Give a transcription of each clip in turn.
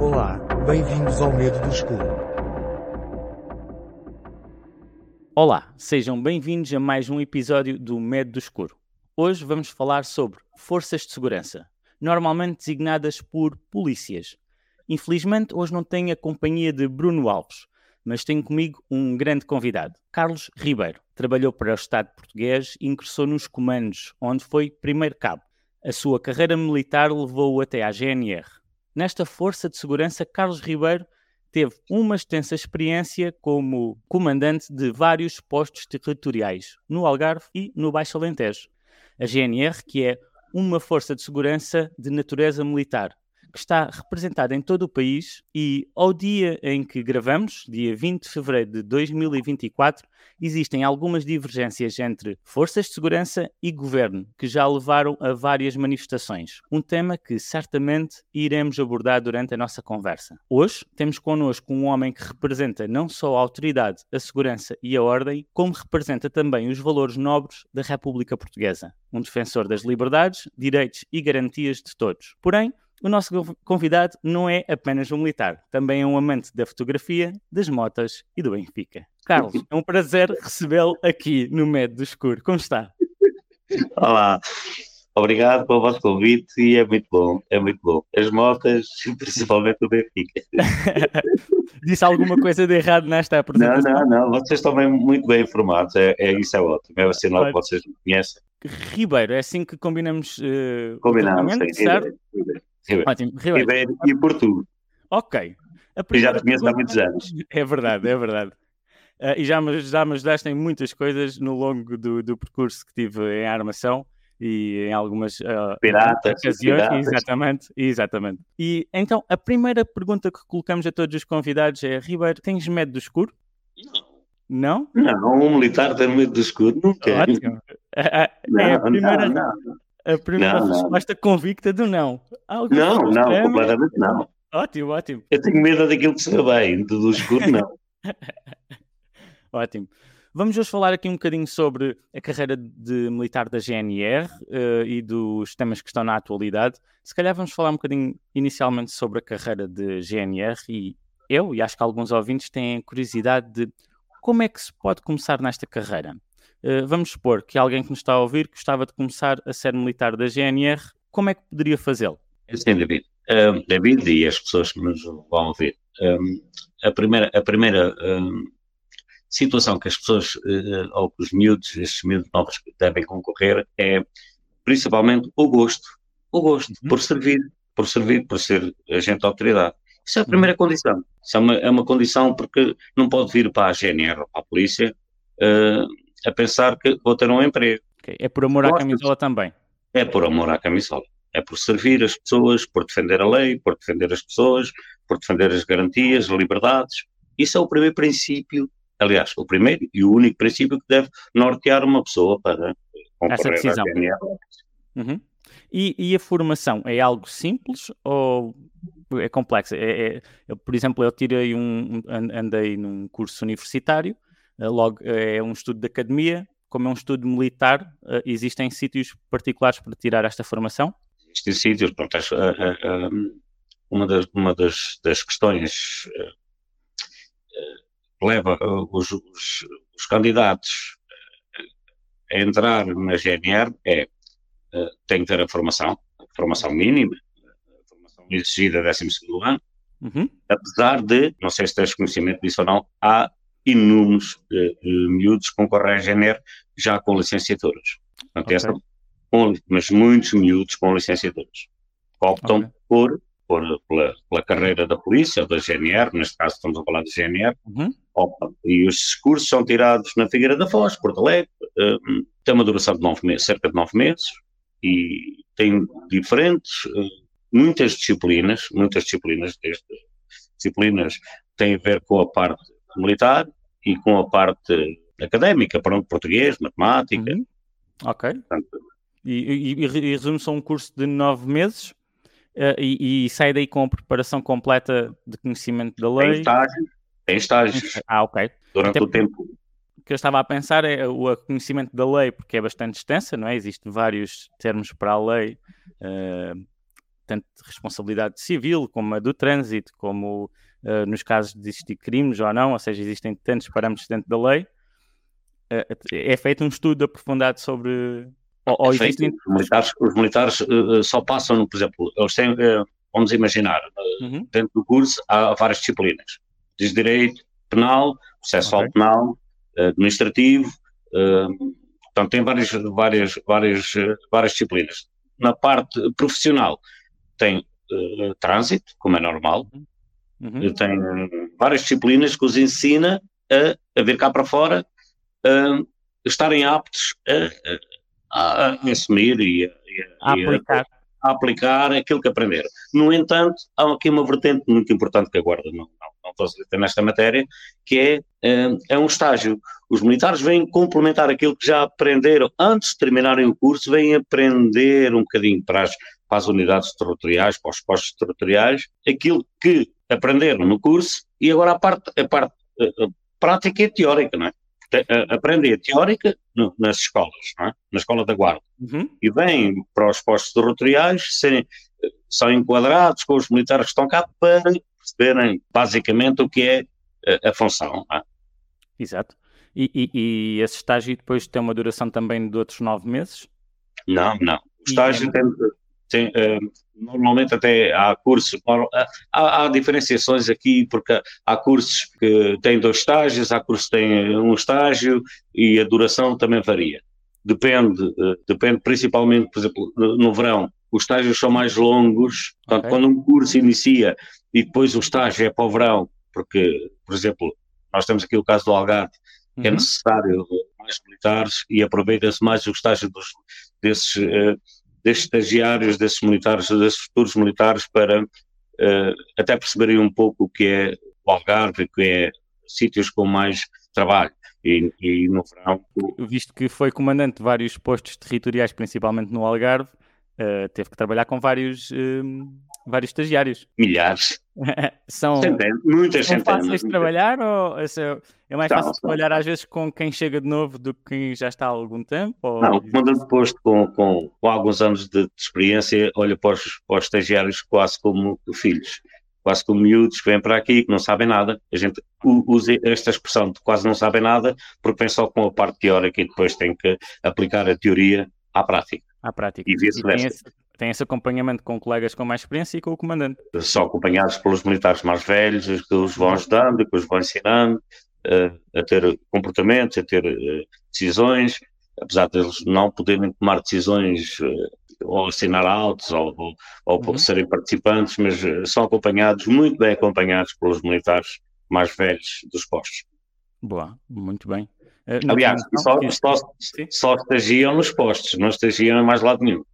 Olá, bem-vindos ao Medo do Escuro. Olá, sejam bem-vindos a mais um episódio do Medo do Escuro. Hoje vamos falar sobre forças de segurança, normalmente designadas por polícias. Infelizmente, hoje não tenho a companhia de Bruno Alves, mas tenho comigo um grande convidado, Carlos Ribeiro. Trabalhou para o Estado português e ingressou nos comandos, onde foi primeiro cabo. A sua carreira militar levou-o até à GNR. Nesta força de segurança, Carlos Ribeiro teve uma extensa experiência como comandante de vários postos territoriais no Algarve e no Baixo Alentejo. A GNR, que é uma força de segurança de natureza militar, que está representada em todo o país e, ao dia em que gravamos, dia 20 de fevereiro de 2024, existem algumas divergências entre forças de segurança e governo, que já levaram a várias manifestações. Um tema que certamente iremos abordar durante a nossa conversa. Hoje temos connosco um homem que representa não só a autoridade, a segurança e a ordem, como representa também os valores nobres da República Portuguesa. Um defensor das liberdades, direitos e garantias de todos. Porém, o nosso convidado não é apenas um militar, também é um amante da fotografia, das motas e do Benfica. Carlos, é um prazer recebê-lo aqui no Medo do Escuro. Como está? Olá, obrigado pelo vosso convite e é muito bom, é muito bom. As motas, principalmente o Benfica. Disse alguma coisa de errado nesta apresentação? Não, não, não, vocês estão bem, muito bem informados, é, é, isso é ótimo, é o sinal que vocês me conhecem. Ribeiro, é assim que combinamos uh, Combinamos, sim, certo? Ribeiro. Ótimo, Ribeiro. Ribeiro e Portugal. Ok. E já te conheço há muitos anos. É verdade, é verdade. Uh, e já me, já me ajudaste em muitas coisas no longo do, do percurso que tive em armação e em algumas uh, piratas, ocasiões. Piratas. Exatamente, exatamente. E então, a primeira pergunta que colocamos a todos os convidados é: Ribeiro, tens medo do escuro? Não. Não? Não, um militar tem medo do escuro, nunca. Ótimo. É, não, é a primeira, não, não. A primeira Não, não. resposta convicta do não. Algo Não, não, extremo. completamente não. Ótimo, ótimo, Eu tenho medo daquilo que se vê bem, do escuro não. ótimo. Vamos hoje falar aqui um bocadinho sobre a carreira de militar da GNR eh, e dos temas que estão na atualidade. Se calhar vamos falar um bocadinho inicialmente sobre a carreira de GNR e eu, e acho que alguns ouvintes têm curiosidade de como é que se pode começar nesta carreira. Eh, vamos supor que alguém que nos está a ouvir gostava de começar a ser militar da GNR, como é que poderia fazê-lo? Sim, David. Um, David e as pessoas que nos vão ouvir. Um, a primeira, a primeira um, situação que as pessoas, uh, ou que os miúdos, estes miúdos novos devem concorrer, é principalmente o gosto. O gosto Uhum. por servir, por servir, por ser agente de autoridade. Isso é a primeira condição. Isso é uma, é uma condição porque não pode vir para a GNR ou para a polícia uh, a pensar que vou ter um emprego. Ok, É por amor à camisola também. É por amor à camisola. É por servir as pessoas, por defender a lei, por defender as pessoas, por defender as garantias, as liberdades. Isso é o primeiro princípio, aliás, o primeiro e o único princípio que deve nortear uma pessoa para concorrer decisão. à GNR. Uhum. E, e a formação é algo simples ou é complexa? É, é- eu, por exemplo, eu tirei um, an- andei num curso universitário, logo eh, é um estudo de academia, como é um estudo militar, eh, existem sítios particulares para tirar esta formação? Existem sítios, pronto, uma das, uma das, das questões leva os, os, os candidatos a entrar na GNR é tem que ter a formação, a formação mínima, a formação exigida 12 ano, Uhum. apesar de, não sei se tens conhecimento disso ou não, há inúmeros eh, eh, miúdos concorrem à GNR já com licenciaturas. Portanto, Ok. essa- com- mas muitos miúdos com licenciaturas. Optam Ok. por, por pela, pela carreira da polícia ou da GNR, neste caso estamos a falar da GNR, Uhum. optam. E os cursos são tirados na Figueira da Foz, Porto Alegre, eh, tem uma duração de nove meses, cerca de nove meses, e tem diferentes, eh, muitas disciplinas, muitas disciplinas, desde disciplinas têm a ver com a parte militar e com a parte académica, pronto, português, matemática, Uhum. Ok. portanto, E, e, e, resume-se a um curso de nove meses eh, e, e sai daí com a preparação completa de conhecimento da tem lei. estágios, tem estágios Ah, ok. durante Até o tempo. O que eu estava a pensar é o conhecimento da lei, porque é bastante extensa, não é? Existem vários termos para a lei, eh, tanto de responsabilidade civil, como a do trânsito, como uh, nos casos de existir crimes ou não, ou seja, existem tantos parâmetros dentro da lei. Uh, é feito um estudo aprofundado sobre. Ou, ou é existem... Os militares, os militares uh, só passam, por exemplo, eles têm, vamos imaginar, uhum. dentro do curso há várias disciplinas: diz direito, penal, processual okay. penal, administrativo. Portanto, tem várias, várias, várias, várias disciplinas. Na parte profissional, tem uh, trânsito, como é normal, uhum. tem várias disciplinas que os ensina a, a vir cá para fora, a estarem aptos a, a, a assumir e, a, aplicar. a, aplicar aquilo que aprenderam. No entanto, há aqui uma vertente muito importante que a Guarda não, não, não facilita nesta matéria, que é, é, é um estágio. Os militares vêm complementar aquilo que já aprenderam antes de terminarem o curso, vêm aprender um bocadinho para as para as unidades territoriais, para os postos territoriais, aquilo que aprenderam no curso e agora a parte, a parte a, prática e teórica, não é? Aprendem a teórica no, nas escolas, é? Na escola da guarda. Uhum. E vêm para os postos territoriais, serem, são enquadrados com os militares que estão cá para perceberem basicamente o que é a, a função. É? Exato. E, e, e, esse estágio depois tem uma duração também de outros nove meses? Não, não. O estágio é... tem, tem, uh, normalmente até há cursos, há, há, diferenciações aqui, porque há cursos que têm dois estágios, há cursos que têm um estágio e a duração também varia. Depende, depende principalmente, por exemplo, no, verão, os estágios são mais longos, portanto, okay. quando um curso inicia e depois o estágio é para o verão, porque, por exemplo, nós temos aqui o caso do Algarve, que é uhum. é necessário mais militares e aproveita-se mais o estágio dos, desses uh, destes estagiários, desses militares, desses futuros militares, para uh, até perceberem um pouco o que é o Algarve, o que é sítios com mais trabalho. E, e, no verão. Visto que foi comandante de vários postos territoriais, principalmente no Algarve, uh, teve que trabalhar com vários, uh, vários estagiários. Milhares. são centenas, muitas são centenas. fáceis de trabalhar ou é mais fácil de trabalhar às vezes com quem chega de novo do que quem já está há algum tempo? Ou... Não, o comandante posto com, com, com, alguns anos de, de experiência olha para os, para os estagiários quase como filhos quase como miúdos que vêm para aqui, que não sabem nada. A gente usa esta expressão de quase não sabem nada, porque vem só com a parte teórica e depois tem que aplicar a teoria à prática. À prática. E vice-versa. Tem esse acompanhamento com colegas com mais experiência e com o comandante. São acompanhados pelos militares mais velhos, que os vão ajudando, que os vão ensinando uh, a ter comportamentos, a ter uh, decisões, apesar deles não poderem tomar decisões uh, ou assinar autos ou, ou, ou uhum. serem participantes, mas são acompanhados, muito bem acompanhados pelos militares mais velhos dos postos. Boa, muito bem. Aliás, só, só, só estagiam nos postos, não estagiam em mais lado nenhum.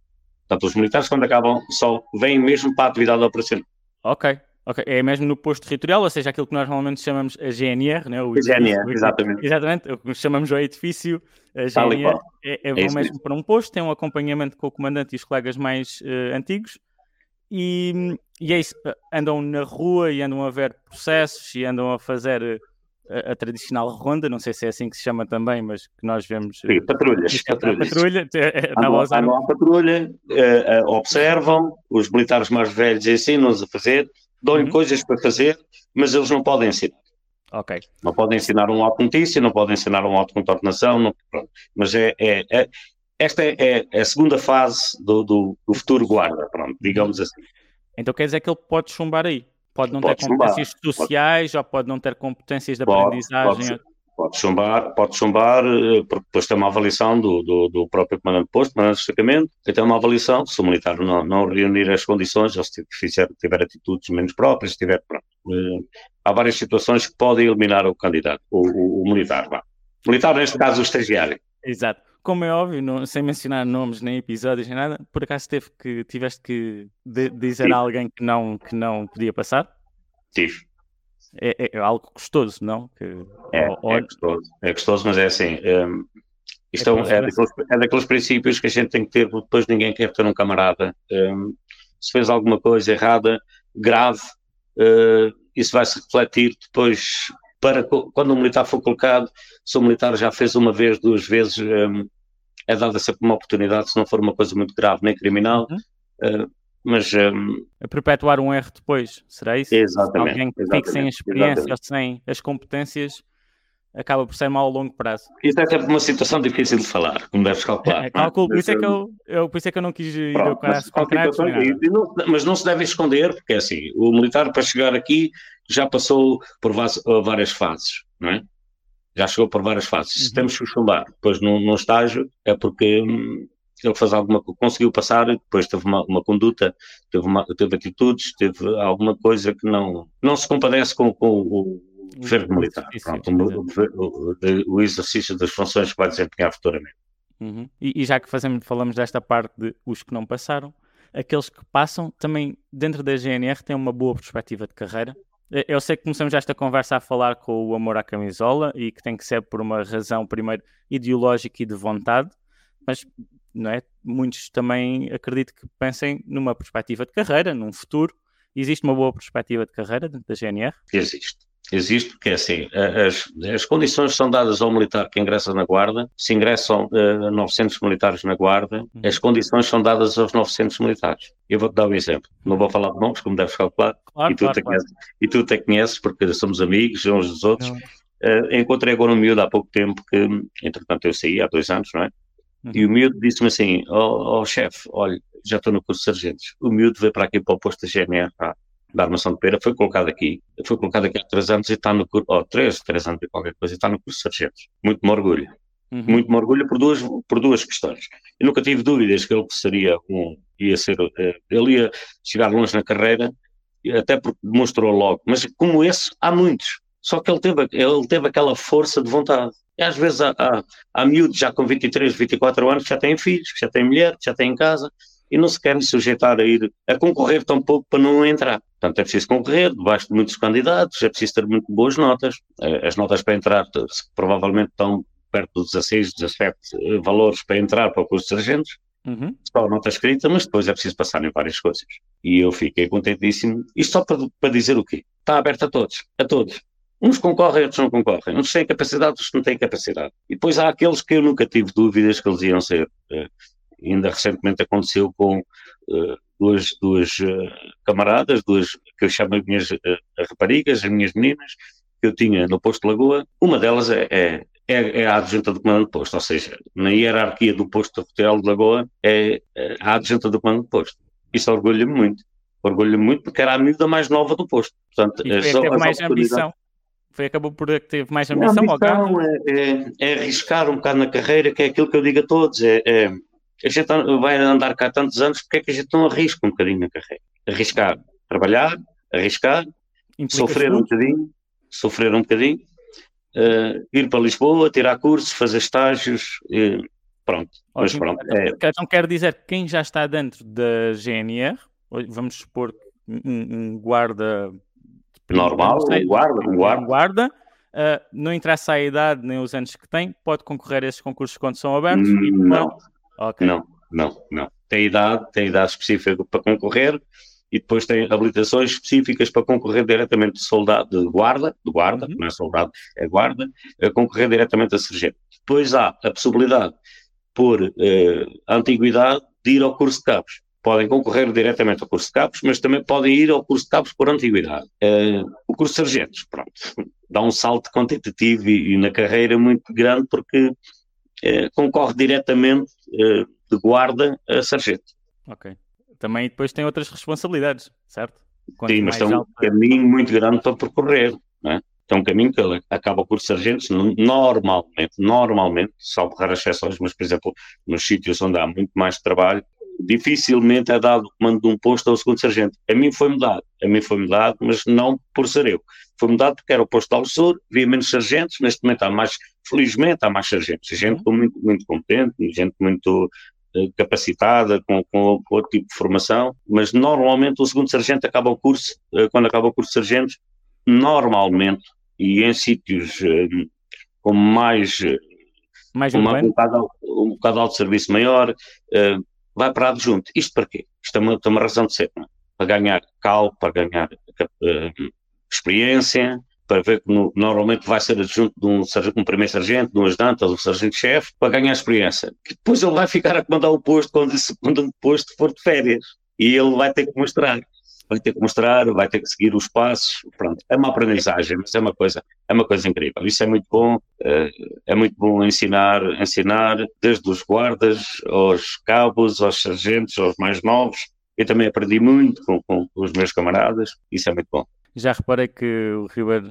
Portanto, os militares, quando acabam, só vêm mesmo para a atividade operacional. Ok, ok. É mesmo no posto territorial, ou seja, aquilo que nós normalmente chamamos a GNR, né? o a GNR, exatamente. Exatamente, o que chamamos o edifício, a GNR, é, é, é mesmo, mesmo para um posto, tem um acompanhamento com o comandante e os colegas mais uh, antigos, e, e é isso, andam na rua e andam a ver processos e andam a fazer uh, a, a, tradicional ronda, não sei se é assim que se chama também, mas que nós vemos. Sim, patrulhas. patrulhas. Patrulha, andam, usar... andam à patrulha, uh, uh, observam, os militares mais velhos ensinam-nos a fazer, dão-lhe uhum. coisas para fazer, mas eles não podem ensinar. Ok. Não podem ensinar um auto notícia, não podem ensinar um auto contornação, não, mas é, é, é, esta é, é, a segunda fase do, do, do futuro guarda, pronto, digamos assim. Então quer dizer que ele pode chumbar aí? Pode não pode ter competências chumbar. sociais pode. ou pode não ter competências de pode, aprendizagem? Pode, chumbar, pode chumbar, eh, porque depois tem uma avaliação do, do, do próprio comandante de posto, comandante de destacamento, que tem uma avaliação, se o militar não, não reunir as condições, ou se tiver, tiver atitudes menos próprias, se tiver, pronto. Eh, há várias situações que podem eliminar o candidato, o, o, o militar, vá. Militar, neste caso, o estagiário. Exato como é óbvio, não, sem mencionar nomes nem episódios nem nada, por acaso teve que, tiveste que de, dizer Sim. a alguém que não, que não podia passar? Tive. É, é, é algo gostoso, não? Que, é, ou, é, gostoso, é gostoso, mas é assim. Um, isto é, é, daqueles, é, daqueles, princípios que a gente tem que ter, depois ninguém quer ter um camarada. Um, se fez alguma coisa errada, grave, uh, isso vai se refletir depois para quando o militar for colocado, se o militar já fez uma vez, duas vezes, um, é dada sempre uma oportunidade, se não for uma coisa muito grave nem criminal, uhum. uh, mas um, a perpetuar um erro depois, será isso? Exatamente. Alguém que fique sem a experiência ou sem as competências acaba por ser mau a longo prazo. Isso é sempre uma situação difícil de falar, como deves calcular. É, calculo, por isso é que hum, eu, eu, por isso é que eu não quis ir Pronto, ao caso concreto. mas não se deve esconder, porque é assim, o militar para chegar aqui já passou por várias fases, não é? Já chegou por várias fases. Se Uhum. temos que chumbar depois num, num estágio, é porque hum, ele faz alguma co- conseguiu passar, e depois teve uma, uma conduta, teve, uma, teve atitudes, teve alguma coisa que não, não se compadece com, com o O- governo militar. Pronto, o- o- o exercício das funções que vai desempenhar futuramente. Uhum. E, e já que fazemos, falamos desta parte de os que não passaram, aqueles que passam também dentro da GNR têm uma boa perspectiva de carreira. Eu sei que começamos esta conversa a falar com o amor à camisola e que tem que ser por uma razão, primeiro, ideológica e de vontade, mas não é? muitos também acredito que pensem numa perspectiva de carreira, num futuro. Existe uma boa perspectiva de carreira dentro da GNR? Existe. Existe porque, assim, a- as, as condições são dadas ao militar que ingressa na Guarda. Se ingressam eh, 900 militares na Guarda, Uhum. as condições são dadas aos 900 militares. Eu vou-te dar um exemplo. Não vou falar de nomes, como deves calcular, Claro, e, tu claro, claro. Conheces, e tu te conheces, porque somos amigos uns dos outros. Eh, encontrei agora um miúdo há pouco tempo, que, entretanto, eu saí há dois anos, não é? Uhum. E o miúdo disse-me assim: Ó oh, chefe, olha, já estou no curso de sargentos. O miúdo veio para aqui para o posto da GNR, da Armação de Pera, foi colocado aqui, foi colocado aqui há três anos e está no curso, ó, três, três anos e qualquer coisa, e está no curso de sargentos. Muito me orgulho. Uhum. Muito me orgulho por duas, por duas questões. Eu nunca tive dúvidas que ele seria um, ia ser, eh, ele ia chegar longe na carreira, até porque demonstrou logo. Mas como esse, há muitos. Só que ele teve, ele teve aquela força de vontade. E às vezes há, há, há miúdos já com 23, 24 anos que já têm filhos, que já têm mulher, que já têm casa e não se querem sujeitar a ir a concorrer tão pouco para não entrar. Portanto, é preciso concorrer debaixo de muitos candidatos, é preciso ter muito boas notas. Eh, As notas para entrar eh, provavelmente estão perto dos 16, 17 eh, valores para entrar para o curso de sargentos Uhum. só a nota escrita, mas depois é preciso passar em várias coisas. E eu fiquei contentíssimo. Isto só para, para dizer o quê? Está aberto a todos, a todos. Uns concorrem, outros não concorrem. Uns têm capacidade, outros não têm capacidade. E depois há aqueles que eu nunca tive dúvidas que eles iam ser. eh, ainda recentemente aconteceu com eh, duas, duas eh, camaradas, duas que eu chamo as minhas eh, raparigas, as minhas meninas, que eu tinha no posto de Lagoa. Uma delas é, é, é, é a adjunta do comando de posto, ou seja, na hierarquia do posto territorial de Lagoa é, é a adjunta do comando de posto. Isso orgulha-me muito. Orgulha-me muito porque era a miúda mais nova do posto. Portanto, E foi a só que teve as mais ambição. Foi, acabou por teve mais ambição, ao ambição é, é, é arriscar um bocado na carreira, que é aquilo que eu digo a todos. É, é, a gente vai andar cá há tantos anos, porque é que a gente não arrisca um bocadinho na carreira? Arriscar, trabalhar, arriscar, sofrer um bocadinho, sofrer um bocadinho, eh, ir para Lisboa, tirar cursos, fazer estágios, pronto. Mas pronto, é, Então quer dizer que quem já está dentro da GNR, vamos supor um, um guarda normal, não sei, um guarda, um um guarda. guarda, ah, não interessa a idade nem os anos que tem, pode concorrer a esses concursos quando são abertos. e Hum, Não, pode- Ok. não, não, não. Tem idade, tem idade específica para concorrer e depois tem habilitações específicas para concorrer diretamente de soldado, de guarda, de guarda, Uhum. não é soldado, é guarda, a concorrer diretamente a sargento. Depois há a possibilidade, por eh, antiguidade, de ir ao curso de cabos. Podem concorrer diretamente ao curso de cabos, mas também podem ir ao curso de cabos por antiguidade. Eh, o curso de sargentos, pronto, dá um salto quantitativo e, e na carreira muito grande porque eh, concorre diretamente eh, de guarda a sargento. Ok. Também depois tem outras responsabilidades, certo? Quanto Sim, mas tem um alta- caminho muito grande para percorrer. Não é? Tem um caminho que ele acaba de sargentos no- normalmente, normalmente, salvo raras exceções, mas, por exemplo, nos sítios onde há muito mais trabalho, dificilmente é dado o comando de um posto ao segundo sargento. A mim foi-me dado, a mim foi-me dado, mas não por ser eu. Foi-me dado porque era o posto de Alçor, havia menos sargentos, neste momento há mais, felizmente há mais sargentos, gente Uhum. muito, muito competente, gente muito capacitada, com, com outro tipo de formação, mas normalmente o segundo sargento acaba o curso, eh, quando acaba o curso de sargentos, normalmente, e em sítios eh, com mais, eh, mais com uma- um, bocado, um bocado alto serviço maior, vai para adjunto. Isto para quê? Isto é uma, tem uma razão de ser, não é? para ganhar cal, para ganhar eh, experiência, para ver que no- normalmente vai ser adjunto de um, um primeiro sargento, de um ajudante ou de um sargento-chefe, para ganhar experiência. Que depois ele vai ficar a comandar o posto quando, quando o posto for de férias. e ele vai ter que mostrar vai ter que mostrar, vai ter que seguir os passos, pronto, é uma aprendizagem, mas é uma coisa, é uma coisa incrível, isso é muito bom, eh, é muito bom ensinar, ensinar desde os guardas aos cabos, aos sargentos, aos mais novos, eu também aprendi muito com, com os meus camaradas, isso é muito bom. Já reparei que o Ribeiro,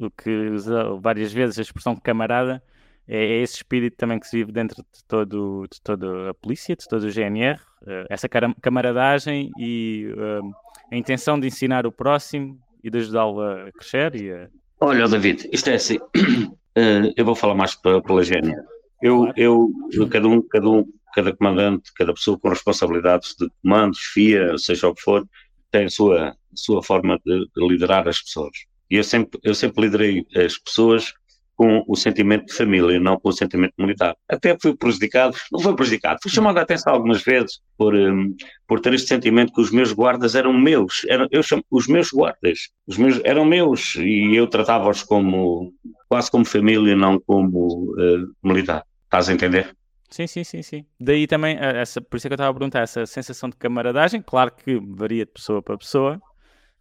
o, que usa várias vezes a expressão camarada, é, é esse espírito também que se vive dentro de, todo, de toda a polícia, de todo o GNR, eh, essa camaradagem e uh, a intenção de ensinar o próximo e de ajudá-lo a crescer e a... Olha, David, isto é assim, uh, eu vou falar mais pela, GNR. Eu, eu, cada um, cada um, cada comandante, cada pessoa com responsabilidades de comandos, FIA, seja o que for, tem a sua, sua forma de, de liderar as pessoas. E eu sempre, eu sempre liderei as pessoas com o sentimento de família, não com o sentimento militar. Até fui prejudicado, não foi prejudicado, fui chamado a atenção algumas vezes por, um, por ter este sentimento que os meus guardas eram meus, eram, eu chamo, os meus guardas, os meus eram meus e eu tratava-os como, quase como família, não como uh, militar. Estás a entender? Sim, sim, sim, sim. Daí também, eh, essa, por isso é que eu estava a perguntar, essa sensação de camaradagem, claro que varia de pessoa para pessoa,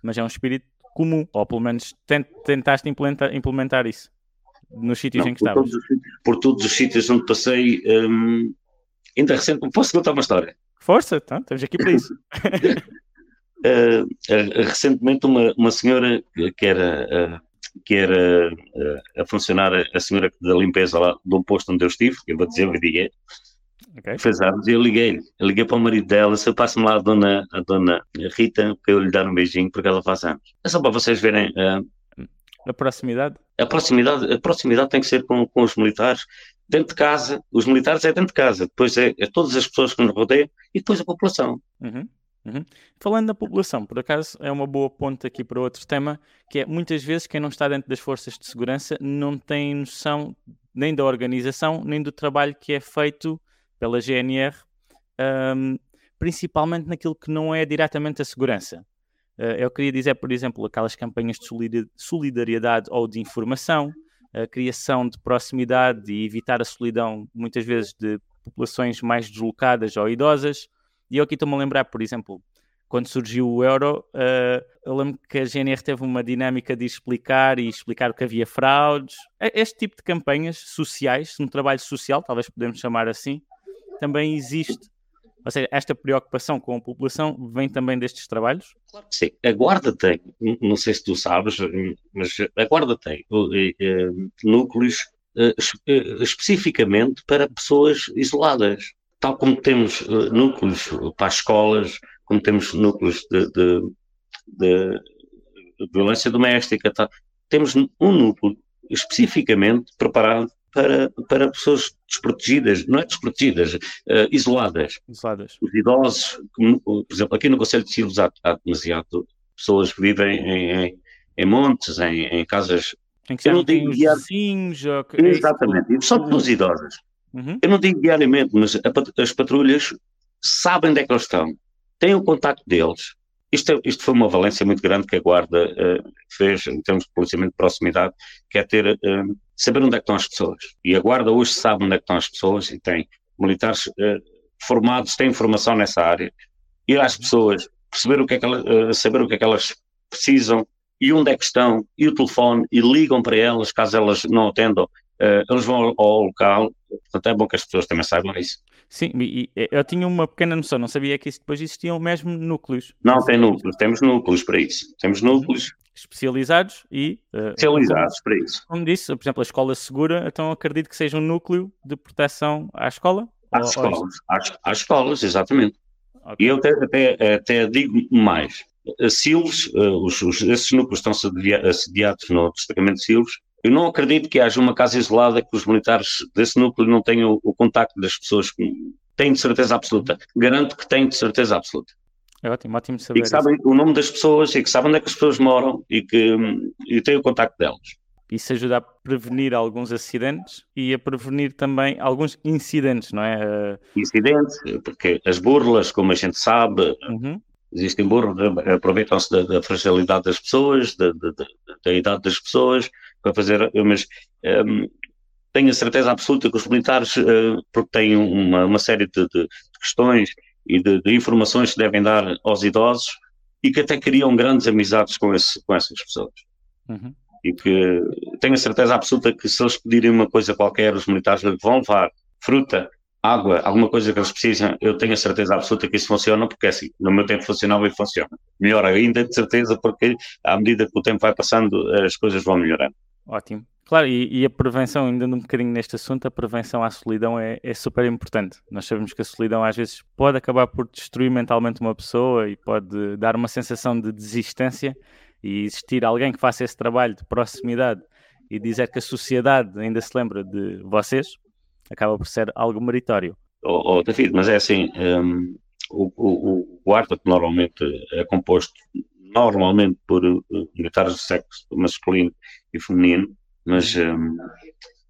mas é um espírito comum, ou pelo menos tentaste implementar, implementar isso nos sítios não, em que estavas? por todos os sítios onde passei, um, ainda recente, posso contar uma história? Força, então, estamos aqui para isso. uh, uh, recentemente uma, uma senhora que era, uh, que era a funcionar, a senhora da limpeza lá de um posto onde eu estive, eu vou dizer, eu liguei, okay. fez anos, e eu liguei, eu liguei para o marido dela, se eu passo-me lá a dona, a dona Rita, para eu lhe dar um beijinho, porque ela faz anos. É só para vocês verem a proximidade? A proximidade, a proximidade tem que ser com, com os militares, dentro de casa. Os militares é dentro de casa, depois é, é todas as pessoas que nos rodeiam e depois a população. Uhum. Uhum. Falando da população, por acaso é uma boa ponta aqui para outro tema, que é muitas vezes quem não está dentro das forças de segurança não tem noção nem da organização, nem do trabalho que é feito pela GNR, um, principalmente naquilo que não é diretamente a segurança. Uh, eu queria dizer, por exemplo, aquelas campanhas de solidariedade ou de informação, a criação de proximidade e evitar a solidão, muitas vezes, de populações mais deslocadas ou idosas. E eu aqui estou-me a lembrar, por exemplo, quando surgiu o euro, uh, eu lembro que a GNR teve uma dinâmica de explicar e explicar que havia fraudes. Este tipo de campanhas sociais, um trabalho social, talvez podemos chamar assim, também existe ou seja, esta preocupação com a população vem também destes trabalhos? Claro que sim. A Guarda tem, não sei se tu sabes, mas a Guarda tem núcleos eh, eh, especificamente para pessoas isoladas. Tal como temos núcleos para as escolas, como temos núcleos de, de, de, violência doméstica, tal. temos um núcleo especificamente preparado para, para pessoas desprotegidas, não é desprotegidas, uh, isoladas. Isoladas. Os idosos, como, por exemplo, aqui no Conselho de Silves há, há demasiado pessoas que vivem em, em, em montes, em, em, casas. Em que eu não digo vizinhos. É Exatamente, só pelos idosos. Uhum. Eu não digo diariamente, mas a, as patrulhas sabem onde é que eles estão, têm o contacto deles, isto, isto foi uma valência muito grande que a Guarda uh, fez em termos de policiamento de proximidade, que é ter, uh, saber onde é que estão as pessoas. E a Guarda hoje sabe onde é que estão as pessoas e tem militares uh, formados, têm informação nessa área, ir às pessoas, perceber o que é que elas, saber o que é que elas precisam e onde é que estão, e o telefone, e ligam para elas, caso elas não atendam, eles vão ao, ao local, portanto é bom que as pessoas também saibam isso. Sim, e, eu tinha uma pequena noção, não sabia que isso depois existiam mesmo núcleos. Não, tem núcleos, temos núcleos para isso. Temos núcleos especializados e uh, especializados como, para isso. Como disse, por exemplo, a escola segura, então acredito que seja um núcleo de proteção à escola? Às escolas, ou às, às, escolas, exatamente. Okay. E eu até, até, até, digo mais. A Silves, uh, os, os, esses núcleos estão assediados no destacamento de Silves, eu não acredito que haja uma casa isolada que os militares desse núcleo não tenham o, o contacto das pessoas têm de certeza absoluta. Garanto que têm de certeza absoluta. É ótimo, ótimo saber. E que sabem isso. o nome das pessoas e que sabem onde é que as pessoas moram e que e têm o contacto delas. Isso ajuda a prevenir alguns acidentes e a prevenir também alguns incidentes, não é? Incidentes, porque as burlas, como a gente sabe, uhum. existem burlas, aproveitam-se da, da, fragilidade das pessoas, da, da, da idade das pessoas, para fazer, mas um, tenho a certeza absoluta que os militares, uh, porque têm uma, uma série de, de, questões e de, de, informações que devem dar aos idosos e que até criam grandes amizades com, esse, com essas pessoas. Uhum. E que tenho a certeza absoluta que se eles pedirem uma coisa qualquer, os militares vão levar fruta, água, alguma coisa que eles precisam, eu tenho a certeza absoluta que isso funciona, porque é assim, no meu tempo funcionava e funciona. Melhor ainda, de certeza, porque à medida que o tempo vai passando, as coisas vão melhorando. Ótimo. Claro, e, e, a prevenção, ainda um bocadinho neste assunto, a prevenção à solidão é, é, super importante. Nós sabemos que a solidão às vezes pode acabar por destruir mentalmente uma pessoa e pode dar uma sensação de desistência e existir alguém que faça esse trabalho de proximidade e dizer que a sociedade ainda se lembra de vocês, acaba por ser algo meritório. Oh, oh David, mas é assim, um, o, o, o normalmente é composto normalmente por uh, militares de sexo masculino e feminino, mas um,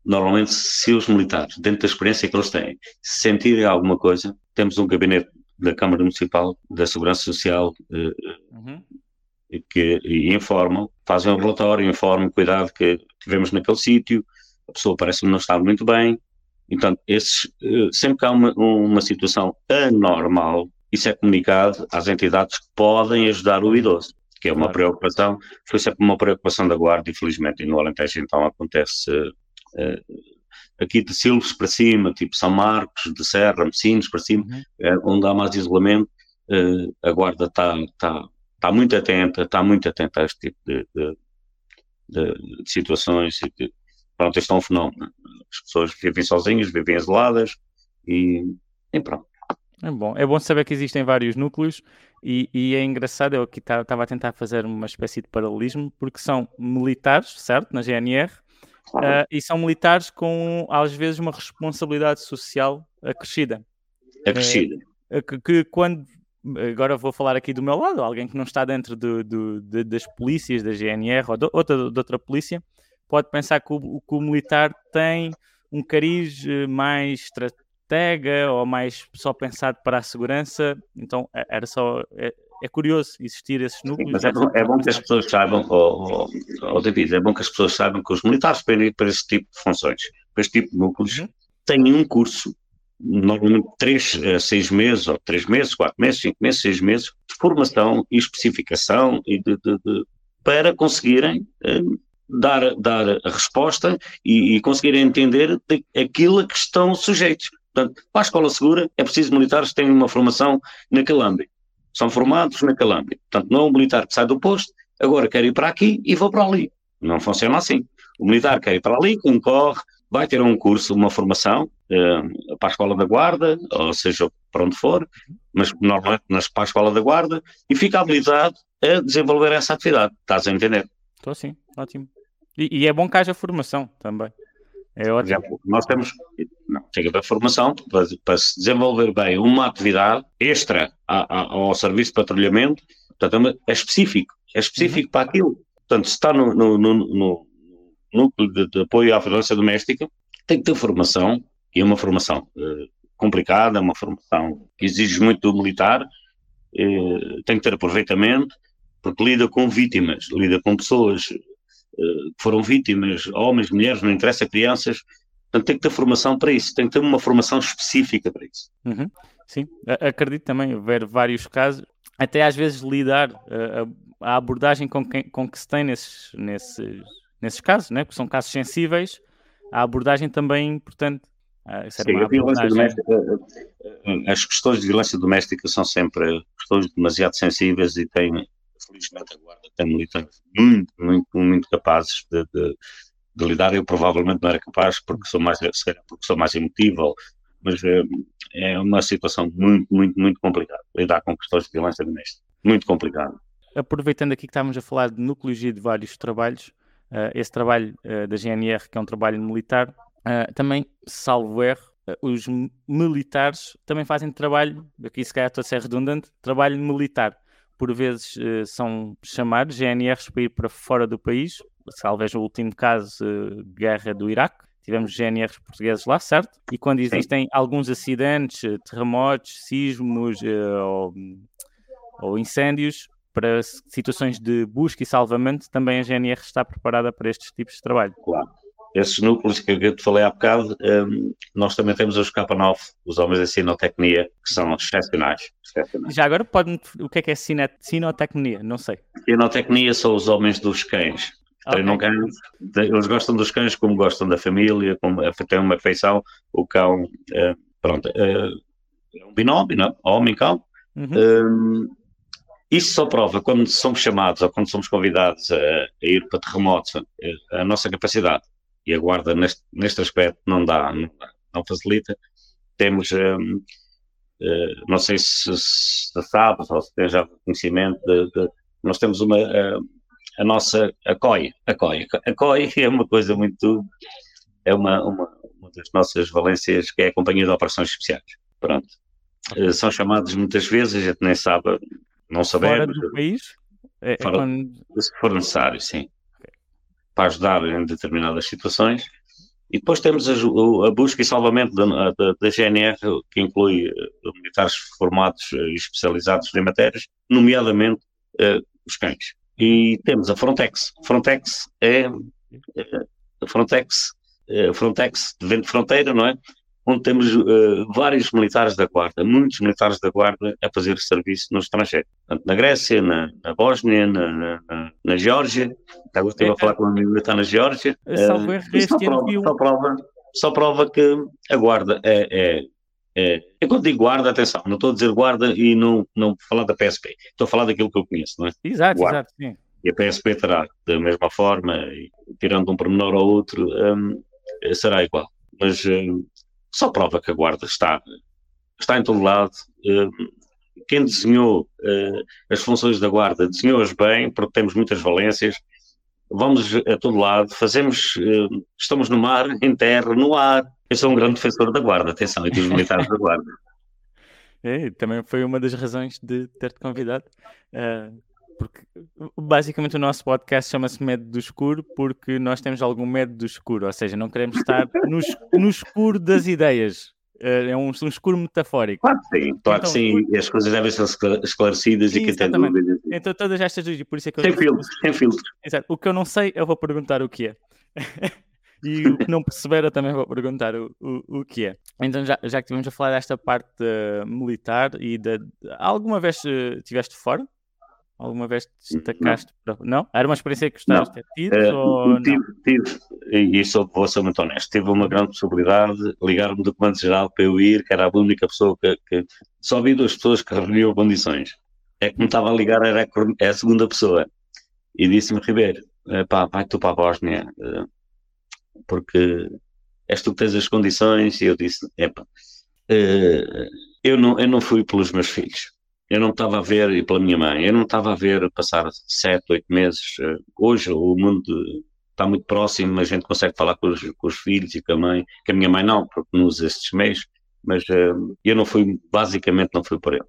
normalmente se os militares, dentro da experiência que eles têm, sentirem alguma coisa, temos um gabinete da Câmara Municipal da Segurança Social uh, uhum. que informam, fazem um relatório, informam, cuidado que tivemos naquele sítio, a pessoa parece não estar muito bem, então, esses, eh, sempre que há uma, uma situação anormal, isso é comunicado às entidades que podem ajudar o idoso, que é uma claro. preocupação, foi sempre uma preocupação da Guarda, infelizmente, e no Alentejo então acontece uh, aqui de Silves para cima, tipo São Marcos, de Serra, Messinos para cima, uhum. uh, onde há mais isolamento, uh, a Guarda está tá, tá muito atenta, está muito atenta a este tipo de, de, de, de situações e de, pronto, este é um fenómeno. As pessoas vivem sozinhas, vivem isoladas e, e pronto. É bom. é bom saber que existem vários núcleos e, e é engraçado, eu aqui estava a tentar fazer uma espécie de paralelismo, porque são militares, certo, na GNR, uh, e são militares com, às vezes, uma responsabilidade social acrescida. Acrescida. É, que, que, quando, agora vou falar aqui do meu lado, alguém que não está dentro do, do, de, das polícias, da GNR ou de outra, de outra polícia, pode pensar que o, que o militar tem um cariz eh, mais estratega ou mais só pensado para a segurança. Então é, era só. É, é curioso existir esses núcleos. Sim, é, bom, é, bom, que as pessoas saibam, oh, oh, oh, David, é bom que as pessoas saibam que os militares para para esse tipo de funções, para este tipo de núcleos, uhum. têm um curso, normalmente 3 a 6 meses, ou 3 meses, 4 meses, 5 meses, 6 meses, de formação e especificação e de, de, de, para conseguirem eh, dar, dar a resposta e, e conseguir entender aquilo a que estão sujeitos. Portanto, para a escola segura é preciso militares que tenham uma formação naquele âmbito. São formados naquele âmbito. Portanto, não é um militar que sai do posto, agora quer ir para aqui e vou para ali. Não funciona assim. O militar quer ir para ali, concorre, vai ter um curso, uma formação eh, para a escola da guarda, ou seja, para onde for, mas normalmente nas, para a escola da guarda, e fica habilitado a desenvolver essa atividade. Estás a entender? Estou sim, ótimo. E, e, é bom que haja formação também. É ótimo. Exemplo, nós temos, não, chega da formação para, para, se desenvolver bem uma atividade extra a, a, ao serviço de patrulhamento, portanto, é específico, é específico uhum. para aquilo. Portanto, se está no, no, no, no núcleo de, de, apoio à violência doméstica, tem que ter formação, e é uma formação eh, complicada, uma formação que exige muito do militar, eh, tem que ter aproveitamento, porque lida com vítimas, lida com pessoas foram vítimas, homens, mulheres, não interessa, crianças. Portanto, tem que ter formação para isso, tem que ter uma formação específica para isso. Uhum. Sim, acredito também ver vários casos, até às vezes lidar uh, a, abordagem com, quem, com que se tem nesses, nesses, nesses casos, né? porque são casos sensíveis, a abordagem também é importante. Uh, Sim, a violência doméstica, as questões de violência doméstica são sempre questões demasiado sensíveis e têm felizmente a Guarda tem militares muito, muito, muito capazes de, de, de, lidar. Eu provavelmente não era capaz porque sou mais, porque sou mais emotivo, mas é, é uma situação muito, muito, muito complicada. Lidar com questões de violência doméstica. Muito complicado. Aproveitando aqui que estávamos a falar de núcleos e de vários trabalhos, uh, esse trabalho uh, da GNR, que é um trabalho militar, uh, também, salvo erro, os militares também fazem trabalho, aqui se calhar estou a ser redundante, trabalho militar por vezes uh, são chamados GNRs para ir para fora do país. Talvez o último caso, uh, guerra do Iraque. Tivemos GNRs portugueses lá, certo? E quando existem Sim. alguns acidentes, eh, terremotos, sismos ou, ou incêndios, para situações de busca e salvamento, também a GNR está preparada para estes tipos de trabalho. Claro, esses núcleos que eu te falei há bocado, um, nós também temos os K9, os homens da sinotecnia, que são excepcionais. excepcionais. Já agora, pode o que é que é sinotecnia? Não sei. Sinotecnia são os homens dos cães. Treinam okay. cães, eles gostam dos cães como gostam da família, como têm uma afeição. O cão, uh, pronto, uh, é um binómio, não? homem-cão. Uhum. Um, isso só prova quando somos chamados ou quando somos convidados a, a ir para terremotos, a, a nossa capacidade e a guarda neste, neste aspecto não dá, não, não facilita. Temos, um, uh, eh, não sei se, se sabe ou se tem já conhecimento, de, de, nós temos uma, uh, a nossa, a COI, a COI, a COI é uma coisa muito, é uma, uma, uma das nossas valências que é a Companhia de Operações Especiais, pronto. Uh, são chamados muitas vezes, a gente nem sabe, não sabemos. Fora do país? É, é quando... Se for necessário, sim para ajudar em determinadas situações. E depois temos a, a busca e salvamento da, da, da, GNR, que inclui uh, militares formados e uh, especializados em matérias, nomeadamente uh, os cães. E temos a Frontex. Frontex é a Frontex, Frontex de vento de fronteira, não é? Onde temos uh, vários militares da Guarda, muitos militares da Guarda a fazer serviço no estrangeiro. Portanto, na Grécia, na, na Bósnia, na, na, na Geórgia. Agora estive a falar com um amigo que está na Geórgia. Uh, só, prova, só, prova, só prova que a Guarda é, é é, eu quando digo guarda, atenção, não estou a dizer guarda e não, não falar da PSP, estou a falar daquilo que eu conheço, não é? Exato, guarda. exato, sim. E a PSP terá da mesma forma, e, tirando um pormenor ou outro, um, será igual. Mas um, só prova que a Guarda está, está em todo lado. Eh, quem desenhou eh, as funções da Guarda desenhou-as bem, porque temos muitas valências. Vamos a todo lado, fazemos, eh, estamos no mar, em terra, no ar. Eu sou um grande defensor da Guarda, atenção, e dos militares da Guarda. É, também foi uma das razões de ter-te convidado. Porque basicamente o nosso podcast chama-se Medo do Escuro porque nós temos algum medo do escuro, ou seja, não queremos estar no, no escuro das ideias. Eh, é um, um escuro metafórico. Claro que sim, claro então, que sim, as coisas devem ser esclarecidas e que tem dúvidas. Então todas estas dúvidas, por isso é que eu... Sem filtros, sem filtros. Exato. O que eu não sei, eu vou perguntar o que é. e o que não perceber, eu também vou perguntar o, o, o que é. Então, já, já que estivemos a falar desta parte uh, militar e de, alguma vez uh, estiveste fora? Alguma vez destacaste? Não? Não? Era uma experiência que gostaste de ter tido? Uh, ou tive, não? tive, e isso vou ser muito honesto, tive uma grande possibilidade de ligar-me do Comando Geral para eu ir, que era a única pessoa que, que só vi duas pessoas que reuniam condições. É que me estava a ligar, era a, a segunda pessoa. E disse-me, Ribeiro, pá, vai tu para a Bósnia, uh, porque és tu que tens as condições. E eu disse, epá, eu, não, eu não fui pelos meus filhos eu não estava a ver, e pela minha mãe, eu não estava a ver passar sete, oito meses. Eh, hoje o mundo está muito próximo, a gente consegue falar com os, com os filhos e com a mãe, que a minha mãe não, porque não usa estes meios, mas uh, eu não fui, basicamente não fui por eles.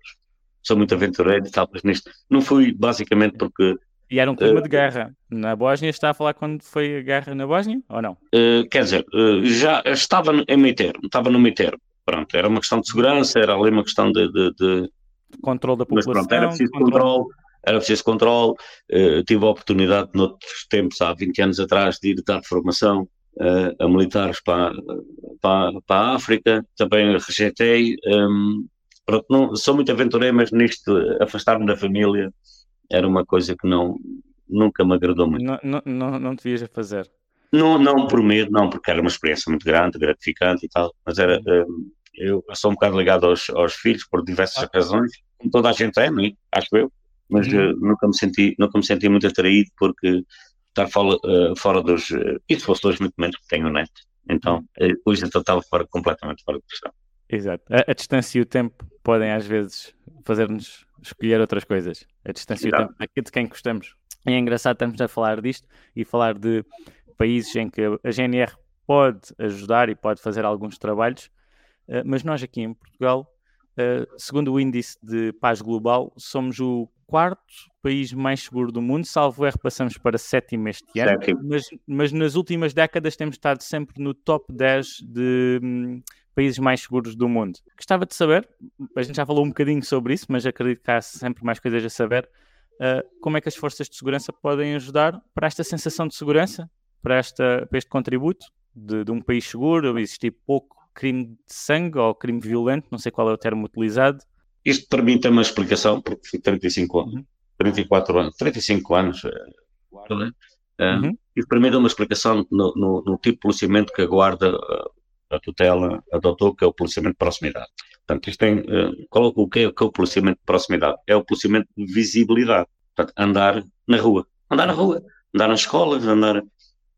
Sou muito aventureiro e tal, mas nisto, não fui basicamente porque... E era um clima uh, de guerra. Na Bósnia está a falar quando foi a guerra na Bósnia, ou não? Uh, quer dizer, já estava em meio termo, estava no meio termo. Pronto, era uma questão de segurança, era ali uma questão de, de, de controle da população. Mas pronto, era preciso controle, controle era preciso controle. Uh, tive a oportunidade, noutros tempos, há 20 anos atrás, de ir dar formação uh, a militares para, para, para a África, também rejeitei. Um, pronto, não, sou muito aventureiro, mas nisto, afastar-me da família era uma coisa que não, nunca me agradou muito. Não, não, não, não devias fazer? Não, não por medo, não, porque era uma experiência muito grande, gratificante e tal, mas era. Um, eu sou um bocado ligado aos, aos filhos por diversas ah. razões, como toda a gente é, é? acho eu, mas uhum. uh, nunca, me senti, nunca me senti muito atraído porque estar fora, uh, fora dos. Uh, e se fosse dois muito menos, porque tenho net. Então, uh, hoje então estava fora, completamente fora de questão. Exato. A, a, distância e o tempo podem às vezes fazer-nos escolher outras coisas. A distância Exato. e o tempo, aqui de quem gostamos. E é engraçado estarmos a falar disto e falar de países em que a GNR pode ajudar e pode fazer alguns trabalhos eh, mas nós aqui em Portugal, eh, segundo o índice de paz global, somos o quarto país mais seguro do mundo, salvo erro, passamos para sétimo este ano, mas, mas, nas últimas décadas temos estado sempre no top 10 de hum, países mais seguros do mundo. Gostava de saber, a gente já falou um bocadinho sobre isso, mas acredito que há sempre mais coisas a saber, uh, como é que as forças de segurança podem ajudar para esta sensação de segurança para, esta, para este contributo de, de um país seguro, existir pouco crime de sangue ou crime violento, não sei qual é o termo utilizado. Isto para mim tem uma explicação, porque fui 35 anos, Uhum. 34 anos, 35 anos, eh, guarda, eh, Uhum. isto para mim dá uma explicação no, no- no tipo de policiamento que a guarda, eh, a tutela, adotou, que é o policiamento de proximidade. Portanto, isto tem, qual é o que é, o que é o policiamento de proximidade? É o policiamento de visibilidade. Portanto, andar na rua. Andar na rua, andar nas escolas, andar...